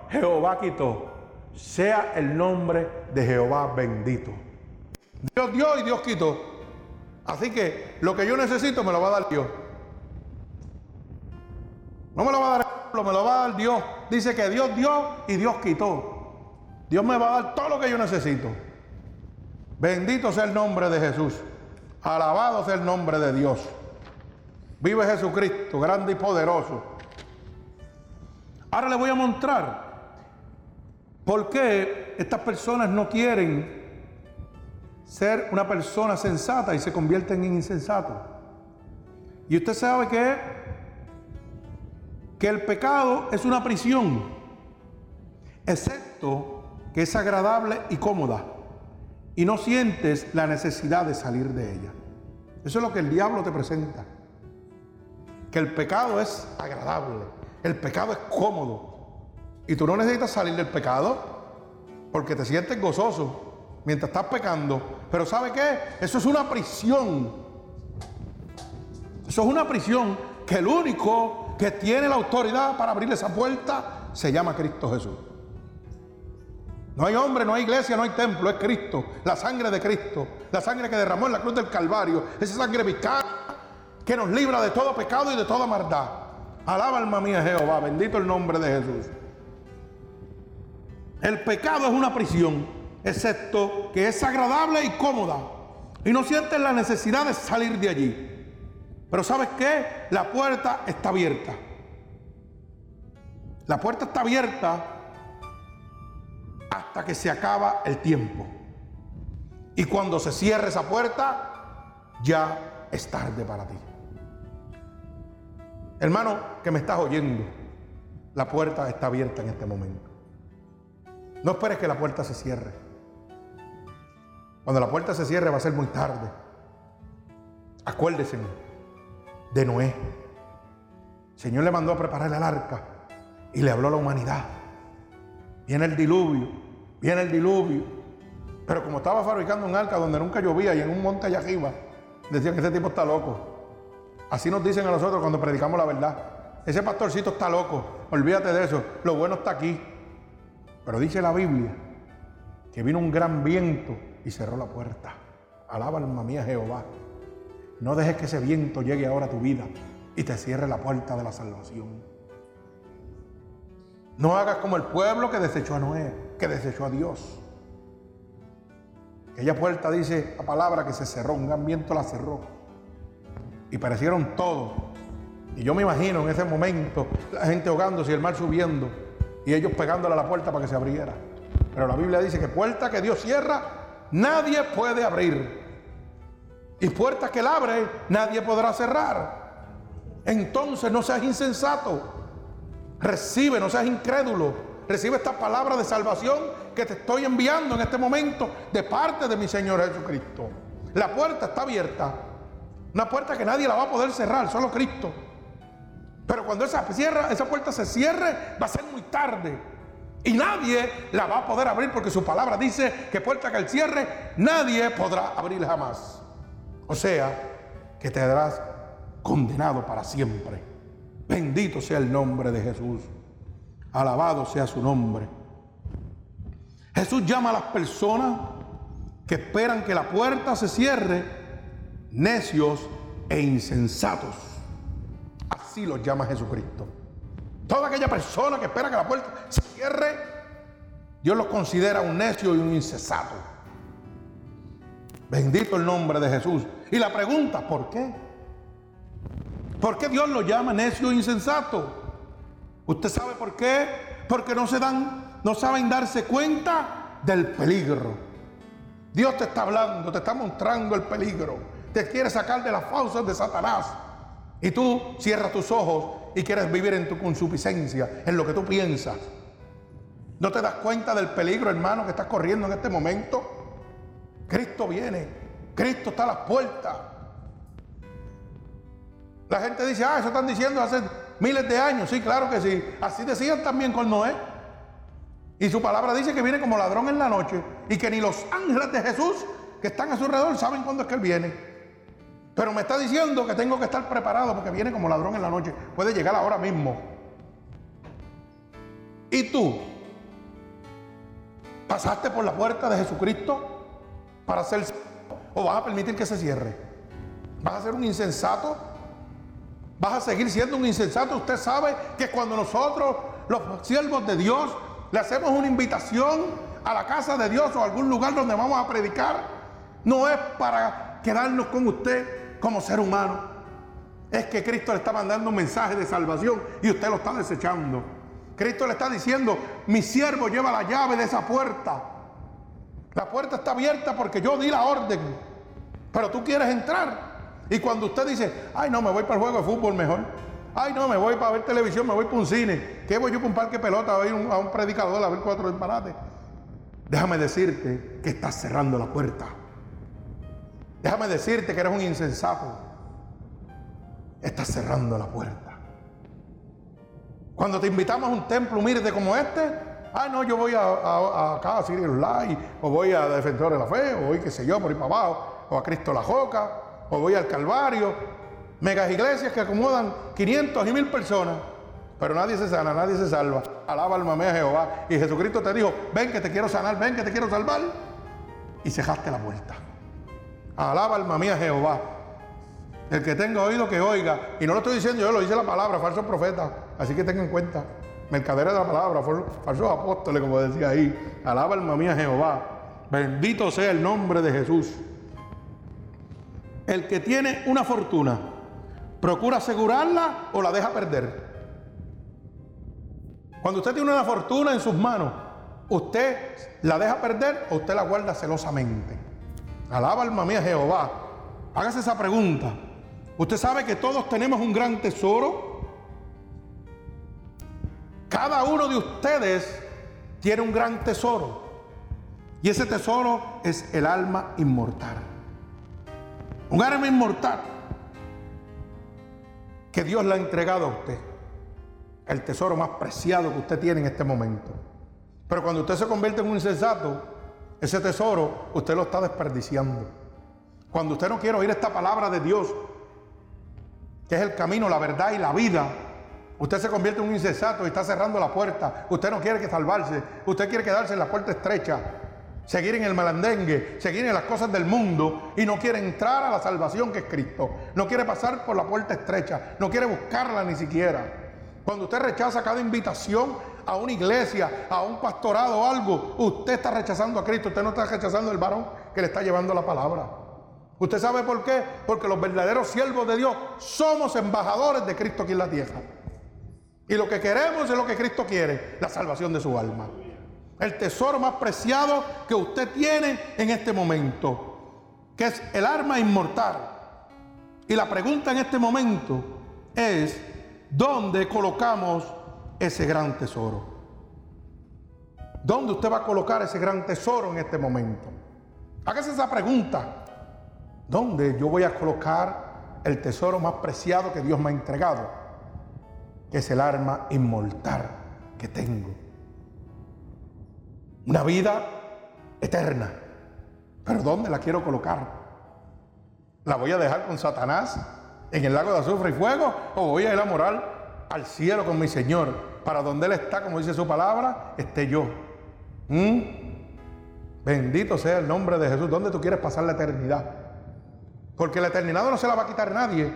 Jehová quitó. Sea el nombre de Jehová bendito. Dios dio y Dios quitó. Así que lo que yo necesito me lo va a dar Dios. No me lo va a dar el me lo va a dar Dios. Dice que Dios dio y Dios quitó. Dios me va a dar todo lo que yo necesito. Bendito sea el nombre de Jesús. Alabado sea el nombre de Dios. Vive Jesucristo, grande y poderoso. Ahora le voy a mostrar por qué estas personas no quieren ser una persona sensata y se convierten en insensatos. Y usted sabe que, que el pecado es una prisión, excepto que es agradable y cómoda y no sientes la necesidad de salir de ella. Eso es lo que el diablo te presenta. Que el pecado es agradable, el pecado es cómodo y tú no necesitas salir del pecado. porque te sientes gozoso mientras estás pecando. Pero ¿sabe qué? Eso es una prisión. Eso es una prisión que el único que tiene la autoridad para abrir esa puerta se llama Cristo Jesús. No hay hombre, no hay iglesia, no hay templo, es Cristo, la sangre de Cristo, la sangre que derramó en la cruz del Calvario, esa sangre vicana que nos libra de todo pecado y de toda maldad. Alaba alma mía Jehová, bendito el nombre de Jesús. El pecado es una prisión, excepto que es agradable y cómoda. Y no sientes la necesidad de salir de allí. Pero ¿sabes qué? La puerta está abierta. La puerta está abierta hasta que se acaba el tiempo. Y cuando se cierre esa puerta, ya es tarde para ti. Hermano, que me estás oyendo, la puerta está abierta en este momento. No esperes que la puerta se cierre. Cuando la puerta se cierre va a ser muy tarde. Acuérdese de Noé. El Señor le mandó a preparar el arca y le habló a la humanidad. Viene el diluvio, viene el diluvio. Pero como estaba fabricando un arca donde nunca llovía y en un monte allá arriba, decían que ese tipo está loco. Así nos dicen a nosotros cuando predicamos la verdad. Ese pastorcito está loco, olvídate de eso, lo bueno está aquí. Pero dice la Biblia que vino un gran viento y cerró la puerta. Alaba alma mía Jehová. No dejes que ese viento llegue ahora a tu vida y te cierre la puerta de la salvación. No hagas como el pueblo que desechó a Noé, que desechó a Dios. Aquella puerta dice la palabra que se cerró, un gran viento la cerró. Y parecieron todos. Y yo me imagino en ese momento la gente ahogándose y el mar subiendo y ellos pegándole a la puerta para que se abriera. Pero la Biblia dice que puerta que Dios cierra, nadie puede abrir. Y puerta que él abre, nadie podrá cerrar. Entonces no seas insensato. Recibe, no seas incrédulo. Recibe esta palabra de salvación que te estoy enviando en este momento de parte de mi Señor Jesucristo. La puerta está abierta. Una puerta que nadie la va a poder cerrar, solo Cristo. Pero cuando esa, cierra, esa puerta se cierre, va a ser muy tarde. Y nadie la va a poder abrir porque su palabra dice que puerta que el cierre, nadie podrá abrir jamás. O sea, que te darás condenado para siempre. Bendito sea el nombre de Jesús. Alabado sea su nombre. Jesús llama a las personas que esperan que la puerta se cierre, necios e insensatos. Así los llama Jesucristo. Toda aquella persona que espera que la puerta se cierre, Dios los considera un necio y un incesato. Bendito el nombre de Jesús. Y la pregunta, ¿por qué? ¿Por qué Dios lo llama necio e insensato? ¿Usted sabe por qué? Porque no se dan, no saben darse cuenta del peligro. Dios te está hablando, te está mostrando el peligro. Te quiere sacar de las fauces de Satanás. Y tú cierras tus ojos y quieres vivir en tu consuficiencia, en lo que tú piensas. ¿No te das cuenta del peligro, hermano, que estás corriendo en este momento? Cristo viene, Cristo está a las puertas. La gente dice, ah, eso están diciendo hace miles de años. Sí, claro que sí. Así decían también con Noé. Y su palabra dice que viene como ladrón en la noche y que ni los ángeles de Jesús que están a su alrededor saben cuándo es que Él viene. Pero me está diciendo que tengo que estar preparado porque viene como ladrón en la noche. Puede llegar ahora mismo. ¿Y tú? ¿Pasaste por la puerta de Jesucristo para ser o vas a permitir que se cierre? ¿Vas a ser un insensato? ¿Vas a seguir siendo un insensato? Usted sabe que cuando nosotros, los siervos de Dios, le hacemos una invitación a la casa de Dios o a algún lugar donde vamos a predicar, no es para quedarnos con usted como ser humano. Es que Cristo le está mandando un mensaje de salvación y usted lo está desechando. Cristo le está diciendo, mi siervo lleva la llave de esa puerta. La puerta está abierta porque yo di la orden. Pero tú quieres entrar. Y cuando usted dice, ay no, me voy para el juego de fútbol mejor. Ay no, me voy para ver televisión, me voy para un cine. ¿Qué voy yo para un parque de pelota a ir a un predicador a ver cuatro disparates? Déjame decirte que estás cerrando la puerta. Déjame decirte que eres un insensato. Estás cerrando la puerta. Cuando te invitamos a un templo humilde como este, Ah, no, yo voy a, a, a acá a Sirius Light, o voy a Defensor de la Fe, o voy, qué sé yo, por ahí para abajo, o a Cristo la Joca, o voy al Calvario. Megas iglesias que acomodan 500 y 1000 personas, pero nadie se sana, nadie se salva. Alaba alma mía Jehová. Y Jesucristo te dijo, ven que te quiero sanar, ven que te quiero salvar. Y cejaste la puerta. Alaba alma mía Jehová. El que tenga oído que oiga. Y no lo estoy diciendo yo, lo dice la palabra, falso profeta. Así que tengan en cuenta. Mercaderes de la palabra, falsos apóstoles, como decía ahí. Alaba alma mía Jehová. Bendito sea el nombre de Jesús. El que tiene una fortuna, ¿procura asegurarla o la deja perder? Cuando usted tiene una fortuna en sus manos, ¿usted la deja perder o usted la guarda celosamente? Alaba alma mía Jehová. Hágase esa pregunta. Usted sabe que todos tenemos un gran tesoro. Cada uno de ustedes tiene un gran tesoro. Y ese tesoro es el alma inmortal. Un alma inmortal que Dios le ha entregado a usted. El tesoro más preciado que usted tiene en este momento. Pero cuando usted se convierte en un insensato, ese tesoro usted lo está desperdiciando. Cuando usted no quiere oír esta palabra de Dios, que es el camino, la verdad y la vida, usted se convierte en un insensato y está cerrando la puerta. Usted no quiere que salvarse, usted quiere quedarse en la puerta estrecha, seguir en el malandengue, seguir en las cosas del mundo y no quiere entrar a la salvación que es Cristo. No quiere pasar por la puerta estrecha, no quiere buscarla ni siquiera. Cuando usted rechaza cada invitación a una iglesia, a un pastorado o algo, usted está rechazando a Cristo, usted no está rechazando al varón que le está llevando la palabra. ¿Usted sabe por qué? Porque los verdaderos siervos de Dios somos embajadores de Cristo aquí en la tierra. Y lo que queremos es lo que Cristo quiere, la salvación de su alma. El tesoro más preciado que usted tiene en este momento, que es el arma inmortal. Y la pregunta en este momento es, ¿dónde colocamos ese gran tesoro? ¿Dónde usted va a colocar ese gran tesoro en este momento? Hágase esa pregunta. ¿Dónde yo voy a colocar el tesoro más preciado que Dios me ha entregado? Que es el arma inmortal que tengo. Una vida eterna. ¿Pero dónde la quiero colocar? ¿La voy a dejar con Satanás en el lago de azufre y fuego? ¿O voy a ir a morar al cielo con mi Señor? Para donde Él está, como dice su palabra, esté yo. ¿Mm? Bendito sea el nombre de Jesús. ¿Dónde tú quieres pasar la eternidad? Porque la eternidad no se la va a quitar nadie.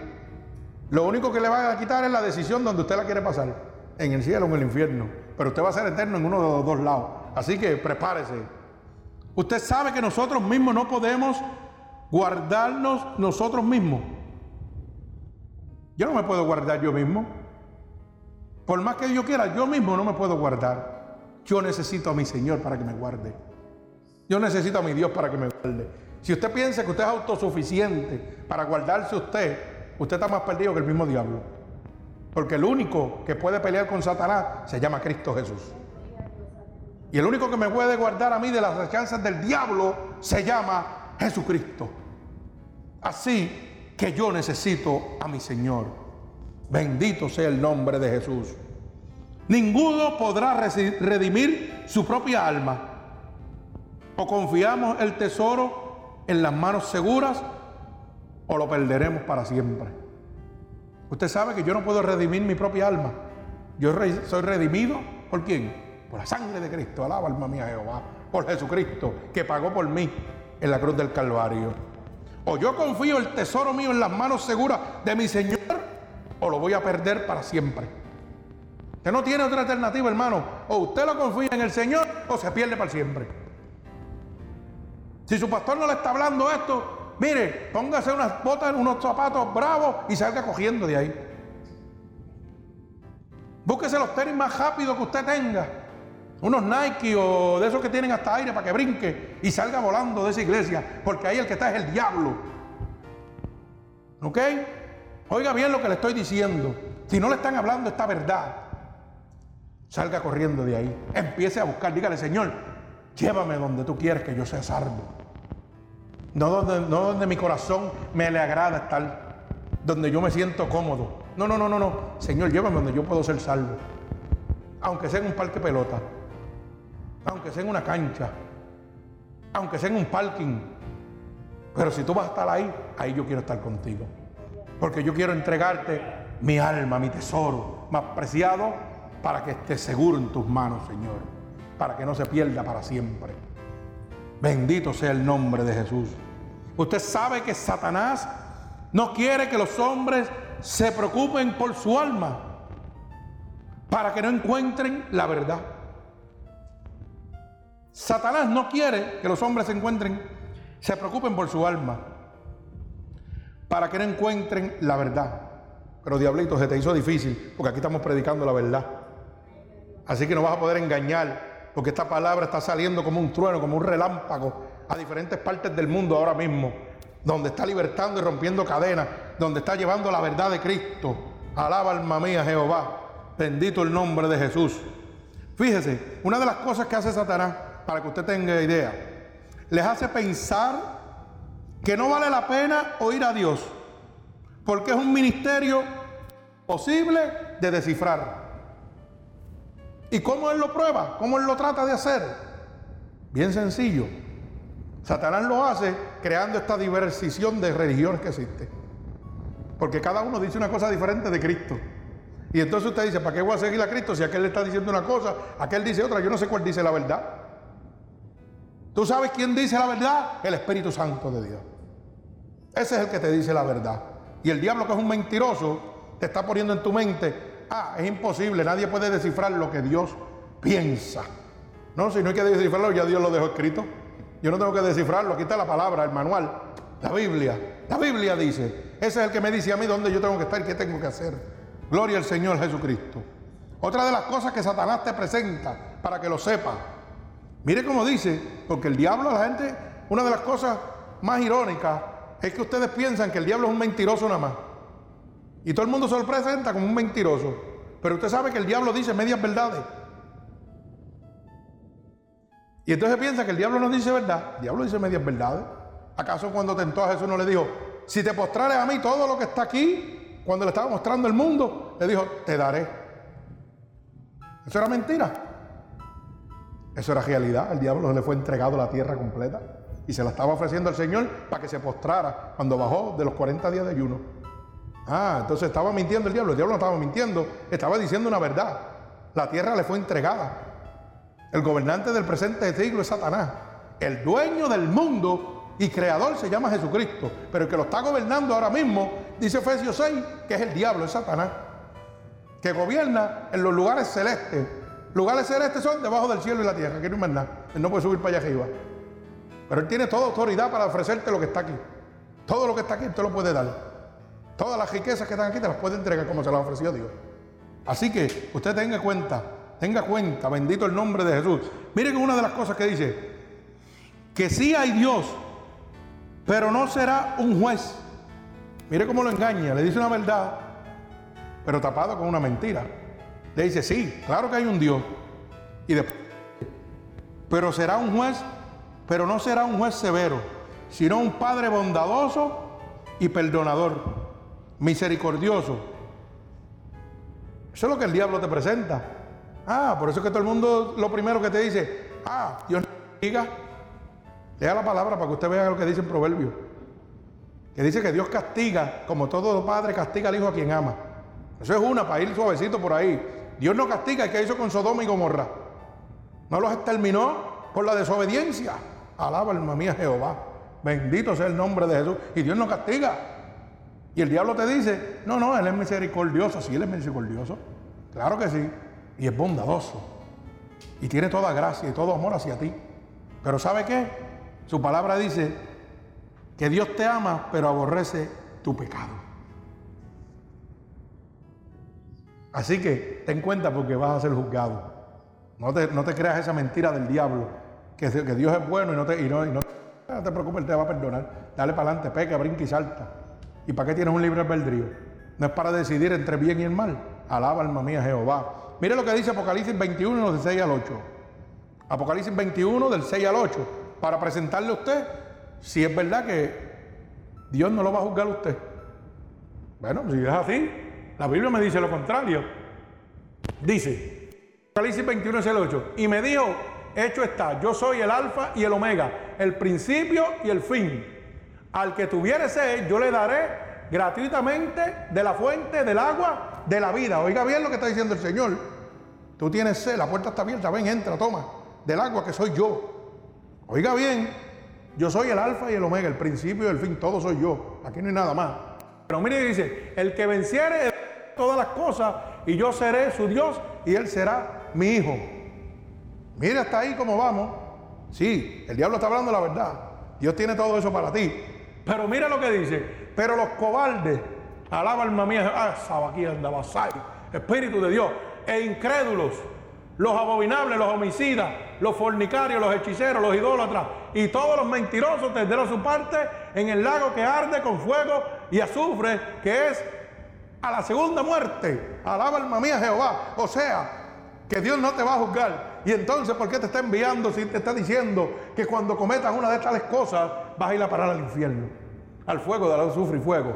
Lo único que le va a quitar es la decisión donde usted la quiere pasar. En el cielo o en el infierno. Pero usted va a ser eterno en uno de los dos lados. Así que prepárese. Usted sabe que nosotros mismos no podemos guardarnos nosotros mismos. Yo no me puedo guardar yo mismo. Por más que yo quiera, yo mismo no me puedo guardar. Yo necesito a mi Señor para que me guarde. Yo necesito a mi Dios para que me guarde. Si usted piensa que usted es autosuficiente para guardarse usted, usted está más perdido que el mismo diablo. Porque el único que puede pelear con Satanás se llama Cristo Jesús. Y el único que me puede guardar a mí de las chances del diablo se llama Jesucristo. Así que yo necesito a mi Señor. Bendito sea el nombre de Jesús. Ninguno podrá redimir su propia alma. O confiamos el tesoro en las manos seguras o lo perderemos para siempre. Usted sabe que yo no puedo redimir mi propia alma. Yo soy redimido por quién? Por la sangre de Cristo. Alaba alma mía Jehová. Por Jesucristo que pagó por mí en la cruz del Calvario. O yo confío el tesoro mío en las manos seguras de mi Señor o lo voy a perder para siempre. Usted no tiene otra alternativa, hermano. O usted lo confía en el Señor o se pierde para siempre. Si su pastor no le está hablando esto, mire, póngase unas botas, unos zapatos bravos y salga cogiendo de ahí. Búsquese los tenis más rápidos que usted tenga. Unos Nike o de esos que tienen hasta aire para que brinque y salga volando de esa iglesia. Porque ahí el que está es el diablo. ¿Ok? Oiga bien lo que le estoy diciendo. Si no le están hablando esta verdad, salga corriendo de ahí. Empiece a buscar. Dígale, Señor, Llévame donde tú quieres que yo sea salvo. No donde, no donde mi corazón me le agrada estar, donde yo me siento cómodo. No, no, no, no, no. Señor, llévame donde yo puedo ser salvo. Aunque sea en un parque pelota. aunque sea en una cancha, aunque sea en un parking. Pero si tú vas a estar ahí, ahí yo quiero estar contigo. Porque yo quiero entregarte mi alma, mi tesoro más preciado, para que esté seguro en tus manos, Señor. Para que no se pierda para siempre. Bendito sea el nombre de Jesús. Usted sabe que Satanás no quiere que los hombres se preocupen por su alma para que no encuentren la verdad. Satanás no quiere que los hombres se encuentren, se preocupen por su alma para que no encuentren la verdad. Pero diablito, se te hizo difícil porque aquí estamos predicando la verdad. Así que no vas a poder engañar porque esta palabra está saliendo como un trueno, como un relámpago a diferentes partes del mundo ahora mismo, donde está libertando y rompiendo cadenas, donde está llevando la verdad de Cristo. Alaba alma mía Jehová. Bendito el nombre de Jesús. Fíjese, una de las cosas que hace Satanás para que usted tenga idea. Les hace pensar que no vale la pena oír a Dios, porque es un ministerio posible de descifrar. ¿Y cómo Él lo prueba? ¿Cómo Él lo trata de hacer? Bien sencillo. Satanás lo hace creando esta diversión de religiones que existe. Porque cada uno dice una cosa diferente de Cristo. Y entonces usted dice, ¿para qué voy a seguir a Cristo si aquel le está diciendo una cosa, aquel dice otra? Yo no sé cuál dice la verdad. ¿Tú sabes quién dice la verdad? El Espíritu Santo de Dios. Ese es el que te dice la verdad. Y el diablo que es un mentiroso te está poniendo en tu mente, ah, es imposible, nadie puede descifrar lo que Dios piensa. No, si no hay que descifrarlo, ya Dios lo dejó escrito. Yo no tengo que descifrarlo, aquí está la palabra, el manual, la Biblia. La Biblia dice, ese es el que me dice a mí dónde yo tengo que estar y qué tengo que hacer. Gloria al Señor Jesucristo. Otra de las cosas que Satanás te presenta para que lo sepas Mire cómo dice, porque el diablo, la gente, una de las cosas más irónicas es que ustedes piensan que el diablo es un mentiroso nada más. Y todo el mundo se lo presenta como un mentiroso. Pero usted sabe que el diablo dice medias verdades. Y entonces piensa que el diablo no dice verdad. El diablo dice medias verdades. ¿Acaso cuando tentó a Jesús no le dijo, si te postrares a mí todo lo que está aquí, cuando le estaba mostrando el mundo, le dijo, te daré. Eso era mentira. Eso era realidad. El diablo le fue entregado la tierra completa y se la estaba ofreciendo al Señor para que se postrara cuando bajó de los 40 días de ayuno. Ah, entonces estaba mintiendo el diablo. El diablo no estaba mintiendo, estaba diciendo una verdad. La tierra le fue entregada. El gobernante del presente siglo es Satanás. El dueño del mundo y creador se llama Jesucristo. Pero el que lo está gobernando ahora mismo, dice Efesios 6, que es el diablo, es Satanás. Que gobierna en los lugares celestes Lugares celestes son debajo del cielo y la tierra, que no es nada. Él no puede subir para allá arriba. Pero Él tiene toda autoridad para ofrecerte lo que está aquí. Todo lo que está aquí te lo puede dar. Todas las riquezas que están aquí te las puede entregar como se las ofreció Dios. Así que usted tenga cuenta, tenga cuenta, bendito el nombre de Jesús. Miren una de las cosas que dice, que sí hay Dios, pero no será un juez. Mire cómo lo engaña, le dice una verdad, pero tapado con una mentira. Le dice, sí, claro que hay un Dios. Y después, pero será un juez, pero no será un juez severo, sino un Padre bondadoso y perdonador, misericordioso. Eso es lo que el diablo te presenta. Ah, por eso es que todo el mundo lo primero que te dice, ah, Dios no castiga. Lea la palabra para que usted vea lo que dice en Proverbio. Que dice que Dios castiga, como todo padre castiga al hijo a quien ama. Eso es una para ir suavecito por ahí. Dios no castiga el que hizo con Sodoma y Gomorra. No los exterminó por la desobediencia. Alaba alma mía Jehová. Bendito sea el nombre de Jesús. Y Dios no castiga. Y el diablo te dice, no, no, Él es misericordioso. Sí, Él es misericordioso. Claro que sí. Y es bondadoso. Y tiene toda gracia y todo amor hacia ti. Pero ¿sabe qué? Su palabra dice que Dios te ama, pero aborrece tu pecado. Así que ten cuenta porque vas a ser juzgado. No te, no te creas esa mentira del diablo, que, que, Dios es bueno y no te, y no, no, te preocupes, Él te va a perdonar. Dale para adelante, peca, brinca y salta. ¿Y para qué tienes un libre albedrío? No es para decidir entre bien y el mal. Alaba alma mía Jehová. Mire lo que dice Apocalipsis 21, del 6 al 8. Apocalipsis 21, del 6 al 8. Para presentarle a usted si es verdad que Dios no lo va a juzgar a usted. Bueno, si es así, la Biblia me dice lo contrario. Dice, Apocalipsis 21 es el 8. Y me dijo, hecho está, yo soy el alfa y el omega, el principio y el fin. Al que tuviere sed, yo le daré gratuitamente de la fuente del agua de la vida. Oiga bien lo que está diciendo el Señor. Tú tienes sed, la puerta está abierta, ven, entra, toma, del agua que soy yo. Oiga bien, yo soy el alfa y el omega, el principio y el fin, todo soy yo. Aquí no hay nada más. Pero mire, dice, el que venciere todas las cosas y yo seré su Dios y él será mi hijo. Mire hasta ahí cómo vamos. Sí, el diablo está hablando la verdad. Dios tiene todo eso para ti. Pero mira lo que dice. Pero los cobardes, alaba alma mía, ah, sabaquía andaba, espíritu de Dios, e incrédulos, los abominables, los homicidas, los fornicarios, los hechiceros, los idólatras y todos los mentirosos tendrán su parte en el lago que arde con fuego y azufre, que es a la segunda muerte. Alaba alma mía Jehová. O sea, que Dios no te va a juzgar. Y entonces, ¿por qué te está enviando si te está diciendo que cuando cometas una de estas cosas vas a ir a parar al infierno? Al fuego de la azufre y fuego.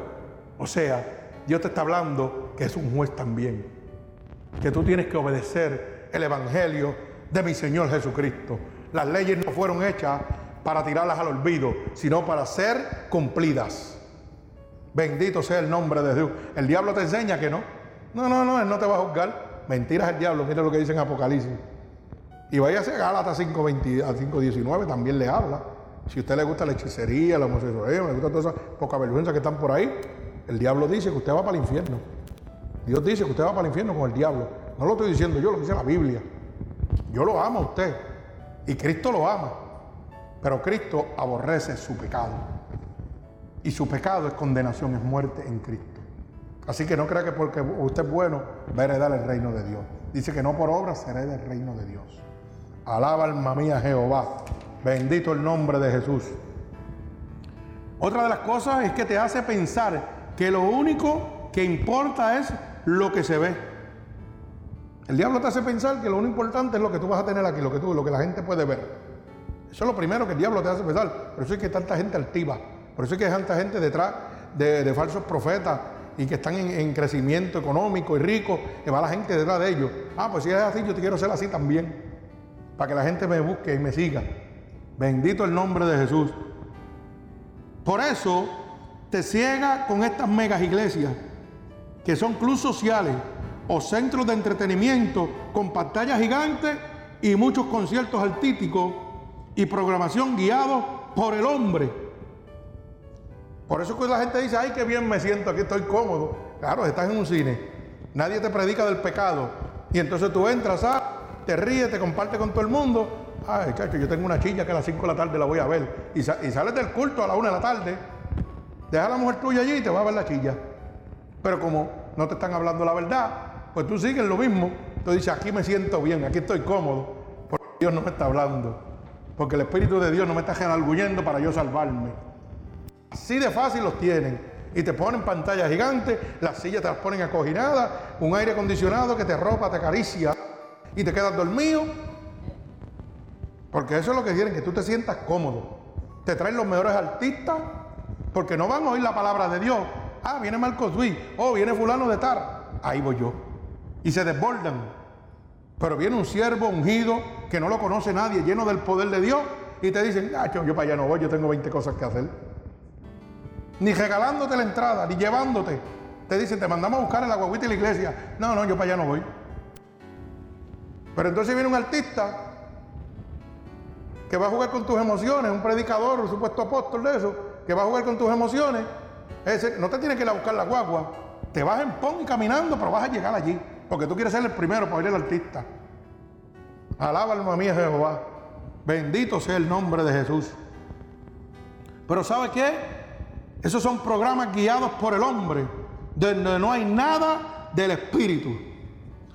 O sea, Dios te está hablando que es un juez también. Que tú tienes que obedecer el evangelio de mi Señor Jesucristo. Las leyes no fueron hechas para tirarlas al olvido, sino para ser cumplidas. Bendito sea el nombre de Dios. El diablo te enseña que no. No, no, no, él no te va a juzgar. Mentiras el diablo, mira lo que dice en Apocalipsis. Y vaya a Gálatas 5.19, también le habla. Si a usted le gusta la hechicería, la homosexualidad, le gusta todas esas poca vergüenza que están por ahí, el diablo dice que usted va para el infierno. Dios dice que usted va para el infierno con el diablo. No lo estoy diciendo yo, lo dice la Biblia. Yo lo amo a usted. Y Cristo lo ama. Pero Cristo aborrece su pecado. Y su pecado es condenación, es muerte en Cristo. Así que no crea que porque usted es bueno va a heredar el reino de Dios. Dice que no por obras será del reino de Dios. Alaba alma mía Jehová. Bendito el nombre de Jesús. Otra de las cosas es que te hace pensar que lo único que importa es lo que se ve. El diablo te hace pensar que lo único importante es lo que tú vas a tener aquí, lo que tú, lo que la gente puede ver. Eso es lo primero que el diablo te hace pensar. Por eso es que tanta gente altiva. Por eso es que hay tanta gente detrás de, falsos profetas y que están en, crecimiento económico y rico, que va la gente detrás de ellos. Ah, pues si es así, yo te quiero ser así también. Para que la gente me busque y me siga. Bendito el nombre de Jesús. Por eso te ciega con estas megas iglesias, que son clubes sociales o centros de entretenimiento con pantallas gigantes y muchos conciertos artísticos y programación guiados por el hombre por eso que la gente dice, ay, qué bien me siento, aquí estoy cómodo. Claro, estás en un cine, nadie te predica del pecado. Y entonces tú entras, ah, te ríes, te compartes con todo el mundo. Ay, chacho, yo tengo una chilla que a las 5 de la tarde la voy a ver. Y, sales del culto a la 1 de la tarde, deja a la mujer tuya allí y te va a ver la chilla. Pero como no te están hablando la verdad, pues tú sigues lo mismo. Tú dices, aquí me siento bien, aquí estoy cómodo, porque Dios no me está hablando. Porque el Espíritu de Dios no me está arguyendo para yo salvarme. Así de fácil los tienen. Y te ponen pantalla gigante, las sillas te las ponen acoginadas, un aire acondicionado que te ropa, te acaricia y te quedas dormido. Porque eso es lo que quieren, que tú te sientas cómodo. Te traen los mejores artistas porque no van a oír la palabra de Dios. Ah, viene Marcos Luis, oh, viene fulano de Tar. Ahí voy yo. Y se desbordan. Pero viene un siervo ungido que no lo conoce nadie, lleno del poder de Dios, y te dicen, ah, yo, para allá no voy, yo tengo 20 cosas que hacer ni regalándote la entrada, ni llevándote. Te dicen, te mandamos a buscar en la guaguita y la iglesia. No, no, yo para allá no voy. Pero entonces viene un artista que va a jugar con tus emociones, un predicador, un supuesto apóstol de eso, que va a jugar con tus emociones. Ese, no te tienes que ir a buscar la guagua. Te vas en pon caminando, pero vas a llegar allí. Porque tú quieres ser el primero para ir al artista. Alaba alma mía Jehová. Bendito sea el nombre de Jesús. Pero ¿sabe qué? Esos son programas guiados por el hombre, donde no hay nada del espíritu.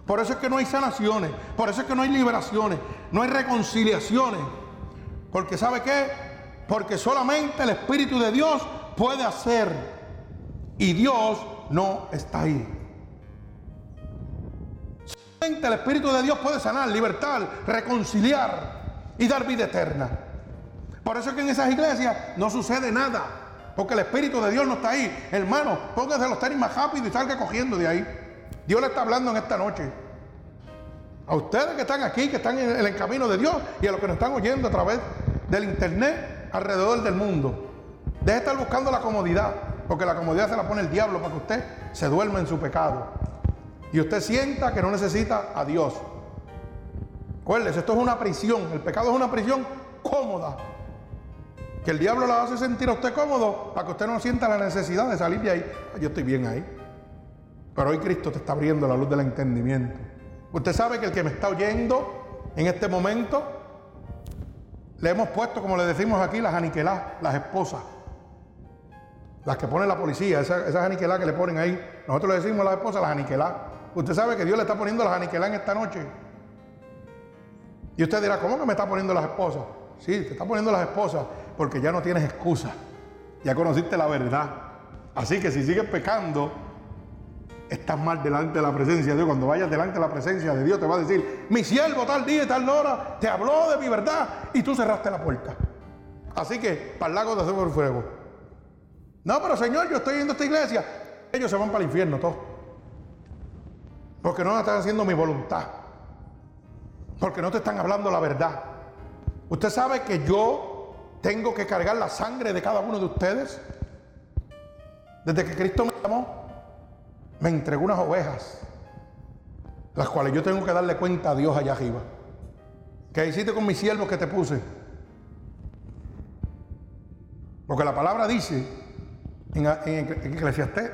Por eso es que no hay sanaciones, por eso es que no hay liberaciones, no hay reconciliaciones. Porque ¿sabe qué? Porque solamente el Espíritu de Dios puede hacer. Y Dios no está ahí. Solamente el Espíritu de Dios puede sanar, libertar, reconciliar y dar vida eterna. Por eso es que en esas iglesias no sucede nada. Porque el Espíritu de Dios no está ahí. Hermano, póngase los tenis más rápido y salga cogiendo de ahí. Dios le está hablando en esta noche. A ustedes que están aquí, que están en el camino de Dios y a los que nos están oyendo a través del internet alrededor del mundo. Deje de estar buscando la comodidad, porque la comodidad se la pone el diablo para que usted se duerma en su pecado. Y usted sienta que no necesita a Dios. Acuérdese, esto es una prisión. El pecado es una prisión cómoda. Que el diablo la hace sentir a usted cómodo para que usted no sienta la necesidad de salir de ahí. Yo estoy bien ahí. Pero hoy Cristo te está abriendo la luz del entendimiento. Usted sabe que el que me está oyendo en este momento, le hemos puesto, como le decimos aquí, las aniquiladas, las esposas. Las que pone la policía, esas, esas aniquiladas que le ponen ahí. Nosotros le decimos a las esposas las aniquiladas. Usted sabe que Dios le está poniendo las aniquiladas en esta noche. Y usted dirá, ¿cómo que me está poniendo las esposas? Sí, te está poniendo las esposas porque ya no tienes excusa. Ya conociste la verdad. Así que si sigues pecando, estás mal delante de la presencia de Dios. Cuando vayas delante de la presencia de Dios, te va a decir: Mi siervo, tal día y tal hora, te habló de mi verdad y tú cerraste la puerta. Así que, para el lago de el fuego. No, pero Señor, yo estoy yendo a esta iglesia. Ellos se van para el infierno todos. Porque no están haciendo mi voluntad. Porque no te están hablando la verdad. Usted sabe que yo tengo que cargar la sangre de cada uno de ustedes. Desde que Cristo me llamó, me entregó unas ovejas, las cuales yo tengo que darle cuenta a Dios allá arriba. ¿Qué hiciste con mis siervos que te puse? Porque la palabra dice en, en, en Eclesiastés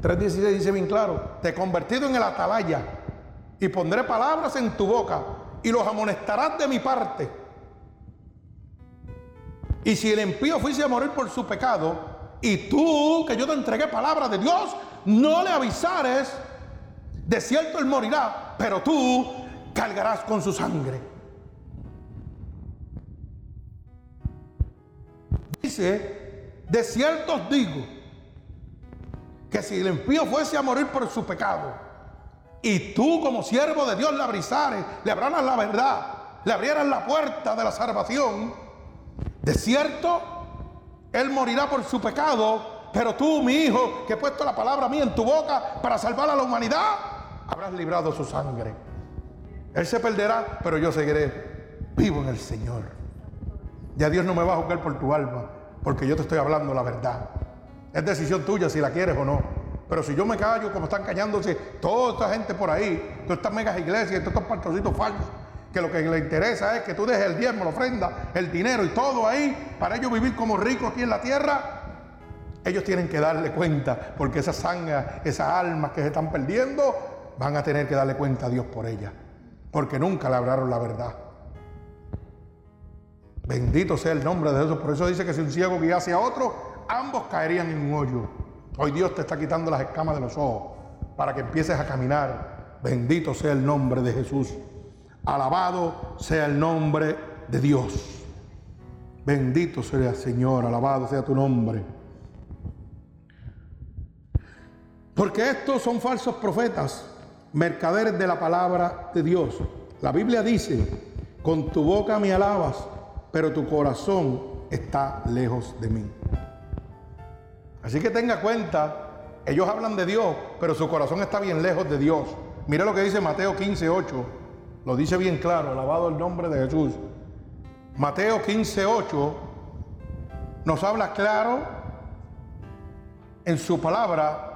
3.16 dice bien claro, te he convertido en el atalaya y pondré palabras en tu boca y los amonestarás de mi parte. Y si el impío fuese a morir por su pecado, y tú, que yo te entregué palabra de Dios, no le avisares, de cierto él morirá, pero tú cargarás con su sangre. Dice, de cierto os digo, que si el impío fuese a morir por su pecado, y tú como siervo de Dios le abrisares, le abrieras la verdad, le abrieras la puerta de la salvación, de cierto, él morirá por su pecado, pero tú, mi hijo, que he puesto la palabra mía en tu boca para salvar a la humanidad, habrás librado su sangre. Él se perderá, pero yo seguiré vivo en el Señor. Ya Dios no me va a juzgar por tu alma, porque yo te estoy hablando la verdad. Es decisión tuya si la quieres o no. Pero si yo me callo, como están callándose toda esta gente por ahí, todas estas megas iglesias, todos estos pastorcitos falsos, que lo que les interesa es que tú dejes el diezmo, la ofrenda, el dinero y todo ahí, para ellos vivir como ricos aquí en la tierra, ellos tienen que darle cuenta, porque esas sangre, esas almas que se están perdiendo, van a tener que darle cuenta a Dios por ellas, porque nunca le hablaron la verdad. Bendito sea el nombre de Jesús. Por eso dice que si un ciego guiase a otro, ambos caerían en un hoyo. Hoy Dios te está quitando las escamas de los ojos para que empieces a caminar. Bendito sea el nombre de Jesús. Alabado sea el nombre de Dios. Bendito sea el Señor, alabado sea tu nombre. Porque estos son falsos profetas, mercaderes de la palabra de Dios. La Biblia dice, con tu boca me alabas, pero tu corazón está lejos de mí. Así que tenga cuenta, ellos hablan de Dios, pero su corazón está bien lejos de Dios. Mira lo que dice Mateo 15, 8. Lo dice bien claro, alabado el nombre de Jesús. Mateo 15, 8 nos habla claro en su palabra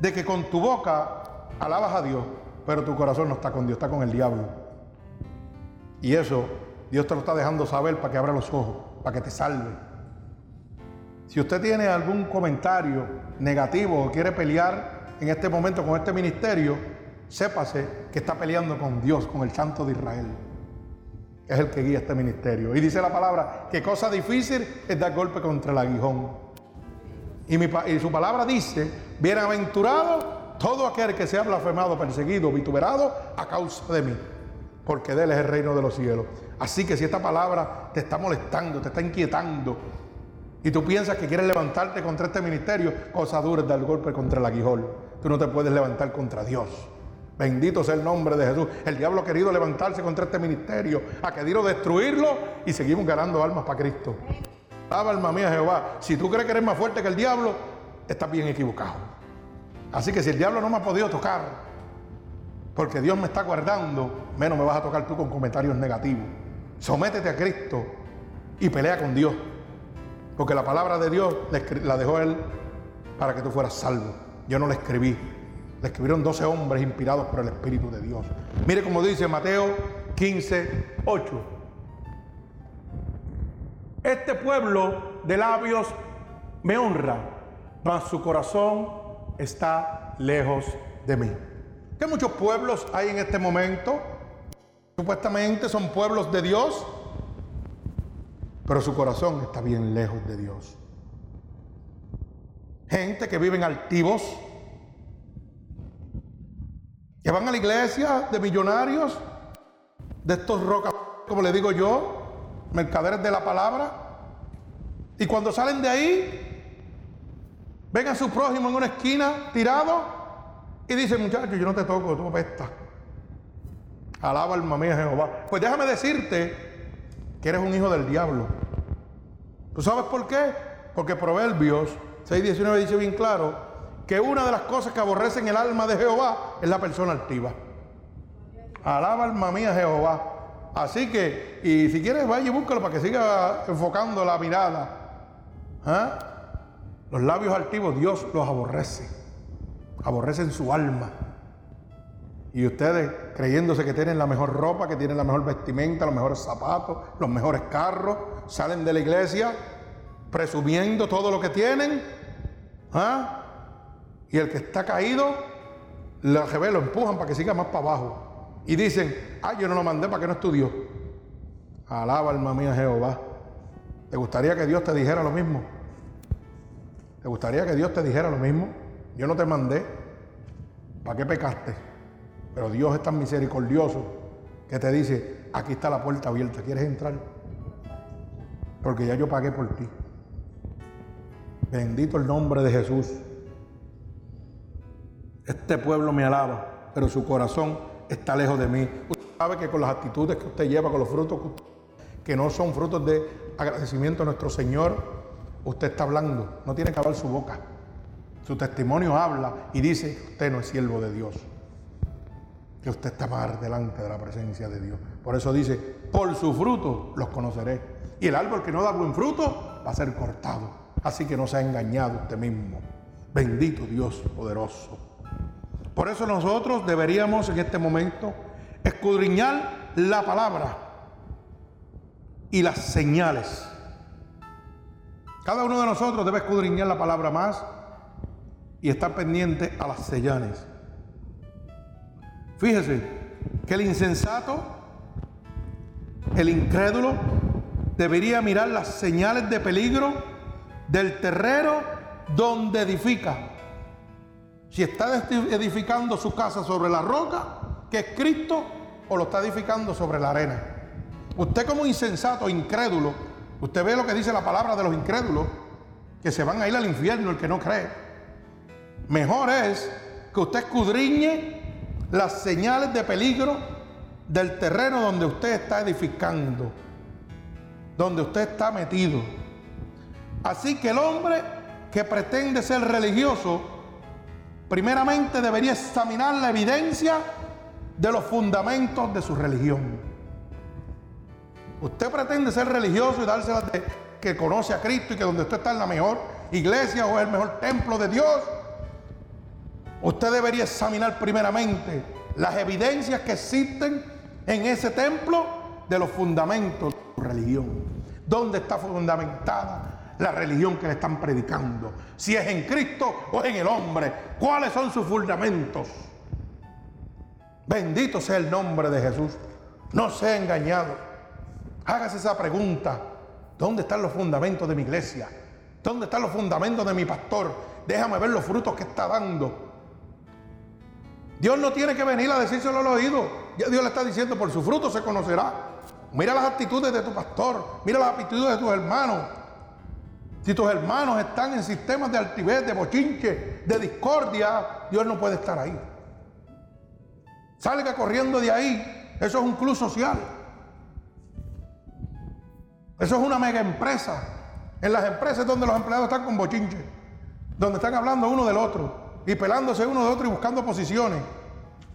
de que con tu boca alabas a Dios, pero tu corazón no está con Dios, está con el diablo. Y eso Dios te lo está dejando saber para que abra los ojos, para que te salve. Si usted tiene algún comentario negativo o quiere pelear en este momento con este ministerio, sépase que está peleando con Dios, con el Santo de Israel. Es el que guía este ministerio. Y dice la palabra que cosa difícil es dar golpe contra el aguijón. Y, su palabra dice, bienaventurado todo aquel que sea blasfemado, perseguido, vituperado a causa de mí, porque de él es el reino de los cielos. Así que si esta palabra te está molestando, te está inquietando, y tú piensas que quieres levantarte contra este ministerio, cosa dura es dar golpe contra el aguijón. Tú no te puedes levantar contra Dios. Bendito sea el nombre de Jesús. El diablo ha querido levantarse contra este ministerio, ha querido destruirlo y seguimos ganando almas para Cristo. Alma mía Jehová, si tú crees que eres más fuerte que el diablo, estás bien equivocado. Así que si el diablo no me ha podido tocar, porque Dios me está guardando, menos me vas a tocar tú con comentarios negativos. Sométete a Cristo y pelea con Dios. Porque la palabra de Dios la dejó Él para que tú fueras salvo. Yo no la escribí. La escribieron 12 hombres inspirados por el Espíritu de Dios. Mire como dice Mateo 15, 8. Este pueblo de labios me honra, mas su corazón está lejos de mí. ¿Qué muchos pueblos hay en este momento? Supuestamente son pueblos de Dios, pero su corazón está bien lejos de Dios. Gente que viven altivos, que van a la iglesia de millonarios, de estos rocas, como le digo yo, mercaderes de la palabra, y cuando salen de ahí, ven a su prójimo en una esquina tirado y dice, muchacho, yo no te toco, tú apestas. Alaba alma mía Jehová. Pues déjame decirte que eres un hijo del diablo. ¿Tú sabes por qué? Porque Proverbios 6.19 dice bien claro que una de las cosas que aborrecen el alma de Jehová es la persona altiva. Alaba alma mía Jehová. Así que, y si quieres, vaya y búscalo para que siga enfocando la mirada. ¿Ah? Los labios altivos Dios los aborrece aborrecen su alma. Y ustedes creyéndose que tienen la mejor ropa, que tienen la mejor vestimenta, los mejores zapatos, los mejores carros, salen de la iglesia presumiendo todo lo que tienen. ¿ah? Y el que está caído, lo, lo empujan para que siga más para abajo. Y dicen, ay, yo no lo mandé para que no estudió. Alaba alma mía Jehová. ¿Te gustaría que Dios te dijera lo mismo? ¿Te gustaría que Dios te dijera lo mismo? Yo no te mandé. ¿Para qué pecaste? Pero Dios es tan misericordioso que te dice, aquí está la puerta abierta, ¿quieres entrar? Porque ya yo pagué por ti. Bendito el nombre de Jesús. Este pueblo me alaba, pero su corazón está lejos de mí. Usted sabe que con las actitudes que usted lleva, con los frutos que no son frutos de agradecimiento a nuestro Señor, usted está hablando. No tiene que hablar su boca. Su testimonio habla y dice, usted no es siervo de Dios. Que usted está más delante de la presencia de Dios. Por eso dice, por su fruto los conoceré. Y el árbol que no da buen fruto va a ser cortado. Así que no se ha engañado usted mismo. Bendito Dios poderoso. Por eso nosotros deberíamos en este momento escudriñar la palabra y las señales. Cada uno de nosotros debe escudriñar la palabra más y está pendiente a las señales. Fíjese que el insensato, el incrédulo, debería mirar las señales de peligro del terreno donde edifica. Si está edificando su casa sobre la roca, que es Cristo, o lo está edificando sobre la arena. Usted como insensato, incrédulo, usted ve lo que dice la palabra de los incrédulos, que se van a ir al infierno el que no cree. Mejor es que usted escudriñe las señales de peligro del terreno donde usted está edificando, donde usted está metido. Así que el hombre que pretende ser religioso, primeramente debería examinar la evidencia de los fundamentos de su religión. Usted pretende ser religioso y darse la de que conoce a Cristo y que donde usted está en la mejor iglesia o el mejor templo de Dios, Usted debería examinar primeramente las evidencias que existen en ese templo de los fundamentos de su religión. ¿Dónde está fundamentada la religión que le están predicando? Si es en Cristo o en el hombre. ¿Cuáles son sus fundamentos? Bendito sea el nombre de Jesús. No sea engañado. Hágase esa pregunta. ¿Dónde están los fundamentos de mi iglesia? ¿Dónde están los fundamentos de mi pastor? Déjame ver los frutos que está dando. Dios no tiene que venir a decírselo al oído. Dios le está diciendo, por su fruto se conocerá. Mira las actitudes de tu pastor, mira las actitudes de tus hermanos. Si tus hermanos están en sistemas de altivez, de bochinche, de discordia, Dios no puede estar ahí. Salga corriendo de ahí. Eso es un club social. Eso es una mega empresa. En las empresas donde los empleados están con bochinche, donde están hablando uno del otro y pelándose uno de otro y buscando posiciones.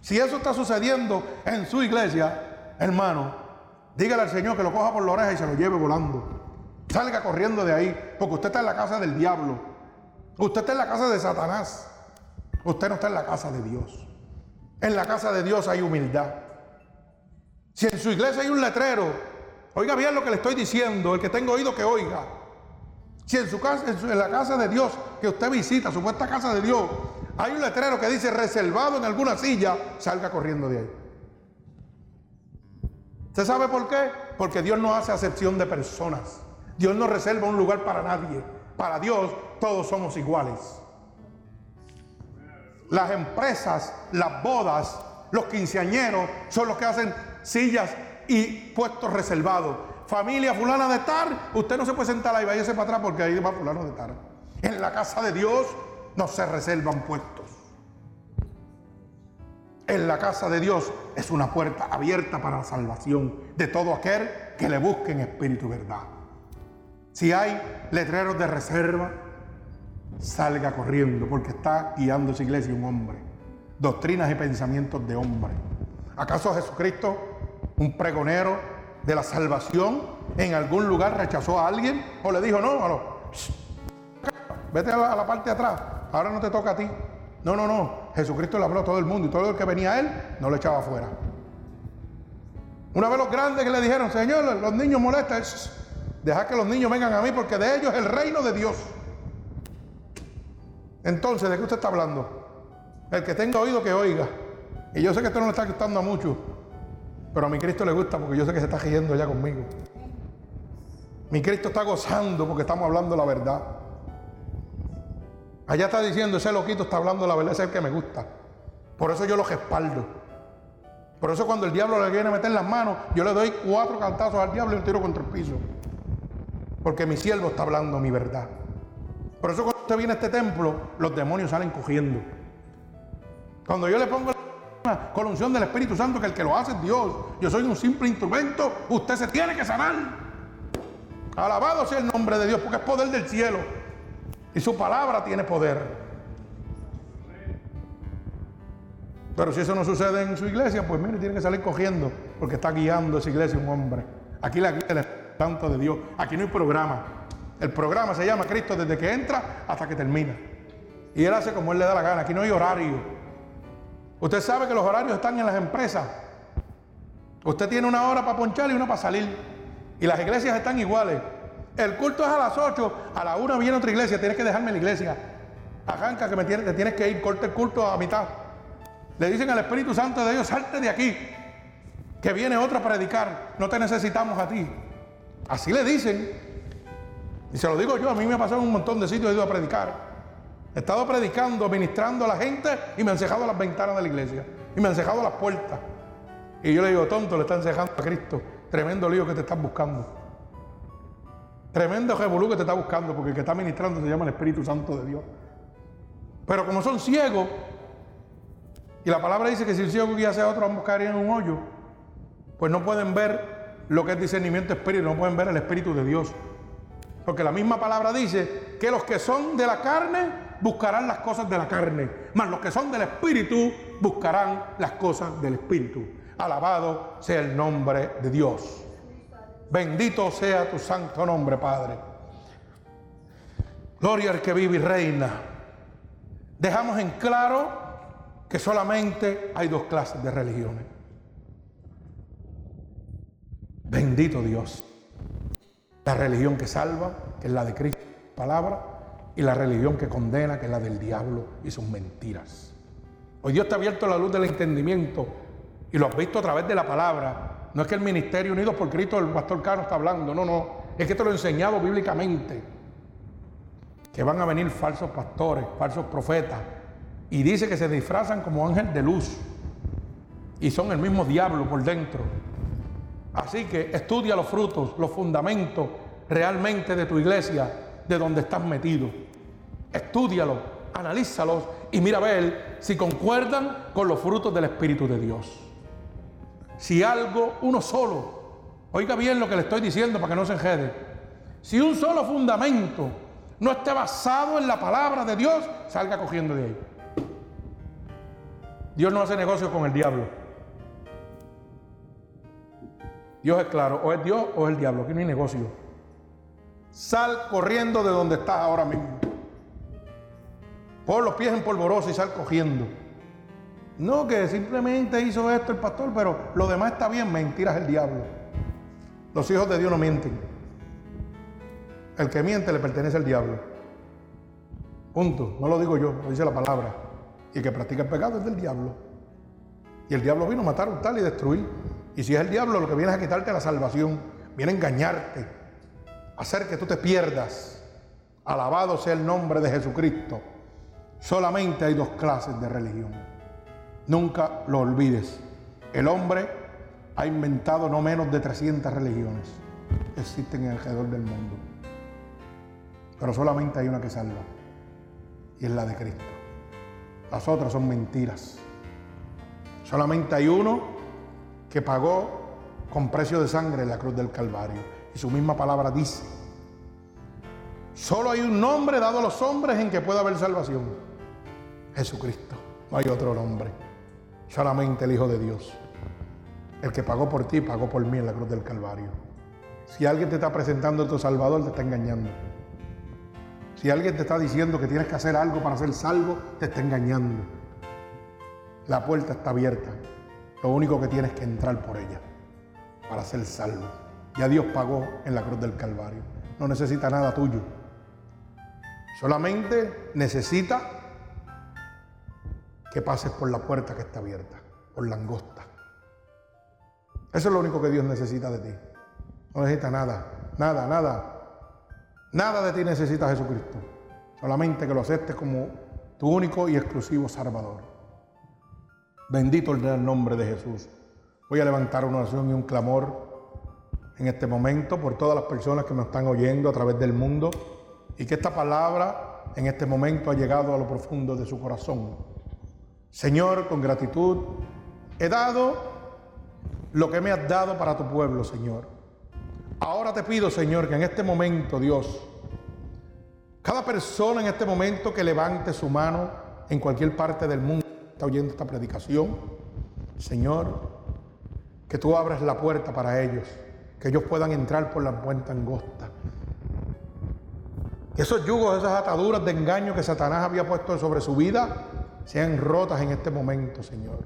Si eso está sucediendo en su iglesia, hermano, dígale al Señor que lo coja por la oreja y se lo lleve volando. Salga corriendo de ahí, porque usted está en la casa del diablo. Usted está en la casa de Satanás. Usted no está en la casa de Dios. En la casa de Dios hay humildad. Si en su iglesia hay un letrero, oiga bien lo que le estoy diciendo, el que tenga oído que oiga. Si en su casa, en la casa de Dios que usted visita, supuesta casa de Dios, hay un letrero que dice reservado en alguna silla, salga corriendo de ahí. ¿Usted sabe por qué? Porque Dios no hace acepción de personas. Dios no reserva un lugar para nadie. Para Dios todos somos iguales. Las empresas, las bodas, los quinceañeros son los que hacen sillas y puestos reservados. Familia fulana de estar, usted no se puede sentar ahí, váyase para atrás porque ahí va fulano de estar. En la casa de Dios no se reservan puestos. En la casa de Dios es una puerta abierta para la salvación de todo aquel que le busque en espíritu y verdad. Si hay letreros de reserva, salga corriendo porque está guiando esa iglesia un hombre. Doctrinas y pensamientos de hombre. ¿Acaso Jesucristo, un pregonero de la salvación, en algún lugar rechazó a alguien o le dijo, no, no, vete a la, parte de atrás, ahora no te toca a ti. No, no, no. Jesucristo le habló a todo el mundo y todo el que venía a él no lo echaba afuera. Una vez los grandes que le dijeron, Señor, los niños molestan, deja que los niños vengan a mí porque de ellos es el reino de Dios. Entonces, ¿de qué usted está hablando? El que tenga oído que oiga. Y yo sé que esto no le está gustando a muchos, pero a mi Cristo le gusta porque yo sé que se está riendo ya conmigo. Mi Cristo está gozando porque estamos hablando la verdad. Allá está diciendo, ese loquito está hablando la verdad, es el que me gusta. Por eso yo lo respaldo. Por eso cuando el diablo le viene a meter las manos, yo le doy cuatro cantazos al diablo y lo tiro contra el piso. Porque mi siervo está hablando mi verdad. Por eso cuando usted viene a este templo, los demonios salen cogiendo. Cuando yo le pongo la unción del Espíritu Santo, que el que lo hace es Dios. Yo soy un simple instrumento, usted se tiene que sanar. Alabado sea el nombre de Dios, porque es poder del cielo. Y su palabra tiene poder. Pero si eso no sucede en su iglesia, pues mire, tiene que salir cogiendo, porque está guiando esa iglesia un hombre. Aquí la guía el Santo de Dios. Aquí no hay programa. El programa se llama Cristo desde que entra hasta que termina. Y Él hace como Él le da la gana. Aquí no hay horario. Usted sabe que los horarios están en las empresas. Usted tiene una hora para ponchar y una para salir. Y las iglesias están iguales. El culto es a las 8, a la 1 viene otra iglesia, tienes que dejarme la iglesia. Arranca que me tienes, te tienes que ir, corta el culto a mitad. Le dicen al Espíritu Santo de Dios, salte de aquí, que viene otro a predicar, no te necesitamos a ti. Así le dicen. Y se lo digo yo, a mí me ha pasado en un montón de sitios, he ido a predicar. He estado predicando, ministrando a la gente y me han cejado las ventanas de la iglesia. Y me han cejado las puertas. Y yo le digo, tonto, le están cejando a Cristo. Tremendo lío que te están buscando. Tremendo revolú que te está buscando, porque el que está ministrando se llama el Espíritu Santo de Dios. Pero como son ciegos, y la palabra dice que si el ciego guía a otro, van a buscar en un hoyo, pues no pueden ver lo que es discernimiento espíritu, no pueden ver el Espíritu de Dios. Porque la misma palabra dice que los que son de la carne buscarán las cosas de la carne, mas los que son del Espíritu buscarán las cosas del Espíritu. Alabado sea el nombre de Dios. Bendito sea tu santo nombre, Padre. Gloria al que vive y reina. Dejamos en claro que solamente hay dos clases de religiones. Bendito Dios. La religión que salva, que es la de Cristo, palabra, y la religión que condena, que es la del diablo y sus mentiras. Hoy Dios te ha abierto la luz del entendimiento y lo has visto a través de la palabra no es que el Ministerio Unidos por Cristo, el pastor Caro está hablando, no, no. Es que te lo he enseñado bíblicamente. Que van a venir falsos pastores, falsos profetas. Y dice que se disfrazan como ángel de luz. Y son el mismo diablo por dentro. Así que estudia los frutos, los fundamentos realmente de tu iglesia, de donde estás metido. Estúdialos, analízalos y mira a ver si concuerdan con los frutos del Espíritu de Dios. Si algo, uno solo, oiga bien lo que le estoy diciendo para que no se enjede. Si un solo fundamento no esté basado en la palabra de Dios, salga cogiendo de ahí. Dios no hace negocio con el diablo. Dios es claro, o es Dios o es el diablo, aquí no hay negocio. Sal corriendo de donde estás ahora mismo. Pon los pies en polvorosa y sal cogiendo. No, que simplemente hizo esto el pastor, pero lo demás está bien, mentiras el diablo. Los hijos de Dios no mienten. El que miente le pertenece al diablo. Punto. No lo digo yo, lo dice la palabra. Y el que practica el pecado es del diablo. Y el diablo vino a matar, hurtar y destruir. Y si es el diablo, lo que viene es a quitarte la salvación, viene a engañarte, a hacer que tú te pierdas. Alabado sea el nombre de Jesucristo. Solamente hay dos clases de religión. Nunca lo olvides. El hombre ha inventado no menos de 300 religiones que existen en alrededor del mundo. Pero solamente hay una que salva. Y es la de Cristo. Las otras son mentiras. Solamente hay uno que pagó con precio de sangre la cruz del Calvario. Y su misma palabra dice, solo hay un nombre dado a los hombres en que pueda haber salvación. Jesucristo. No hay otro nombre. Solamente el Hijo de Dios. El que pagó por ti, pagó por mí en la cruz del Calvario. Si alguien te está presentando a tu Salvador, te está engañando. Si alguien te está diciendo que tienes que hacer algo para ser salvo, te está engañando. La puerta está abierta. Lo único que tienes que entrar por ella para ser salvo. Ya Dios pagó en la cruz del Calvario. No necesita nada tuyo. Solamente necesita que pases por la puerta que está abierta, por la angosta. Eso es lo único que Dios necesita de ti. No necesita nada, nada, nada. Nada de ti necesita Jesucristo. Solamente que lo aceptes como tu único y exclusivo Salvador. Bendito el nombre de Jesús. Voy a levantar una oración y un clamor en este momento por todas las personas que me están oyendo a través del mundo y que esta palabra en este momento ha llegado a lo profundo de su corazón. Señor, con gratitud, he dado lo que me has dado para tu pueblo, Señor. Ahora te pido, Señor, que en este momento, Dios, cada persona en este momento que levante su mano en cualquier parte del mundo, está oyendo esta predicación, Señor, que tú abras la puerta para ellos, que ellos puedan entrar por la puerta angosta. Que esos yugos, esas ataduras de engaño que Satanás había puesto sobre su vida, sean rotas en este momento, Señor.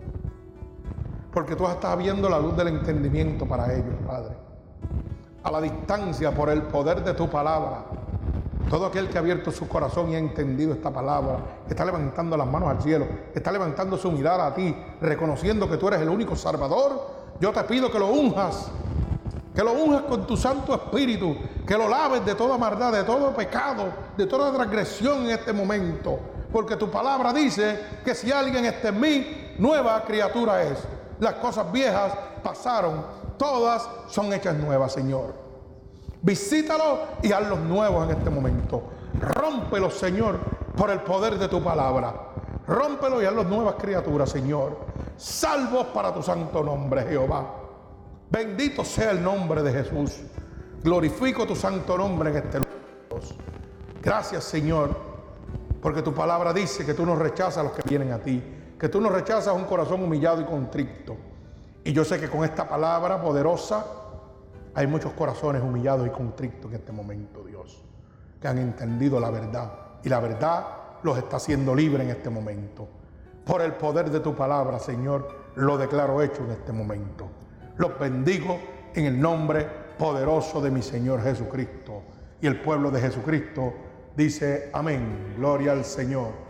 Porque tú estás viendo la luz del entendimiento para ellos, Padre. A la distancia, por el poder de tu palabra, todo aquel que ha abierto su corazón y ha entendido esta palabra, está levantando las manos al cielo, está levantando su mirada a ti, reconociendo que tú eres el único Salvador, yo te pido que lo unjas, que lo unjas con tu Santo Espíritu, que lo laves de toda maldad, de todo pecado, de toda transgresión en este momento. Porque tu palabra dice que si alguien está en mí, nueva criatura es. Las cosas viejas pasaron, todas son hechas nuevas, Señor. Visítalo y hazlos nuevos en este momento. Rómpelo, Señor, por el poder de tu palabra. Rómpelo y hazlos nuevas criaturas, Señor. Salvos para tu santo nombre, Jehová. Bendito sea el nombre de Jesús. Glorifico tu santo nombre en este lugar. Gracias, Señor, porque tu palabra dice que tú no rechazas a los que vienen a ti, que tú no rechazas un corazón humillado y contrito. Y yo sé que con esta palabra poderosa hay muchos corazones humillados y contrictos en este momento, Dios, que han entendido la verdad. Y la verdad los está haciendo libre en este momento. Por el poder de tu palabra, Señor, lo declaro hecho en este momento. Los bendigo en el nombre poderoso de mi Señor Jesucristo. Y el pueblo de Jesucristo dice, amén, gloria al Señor.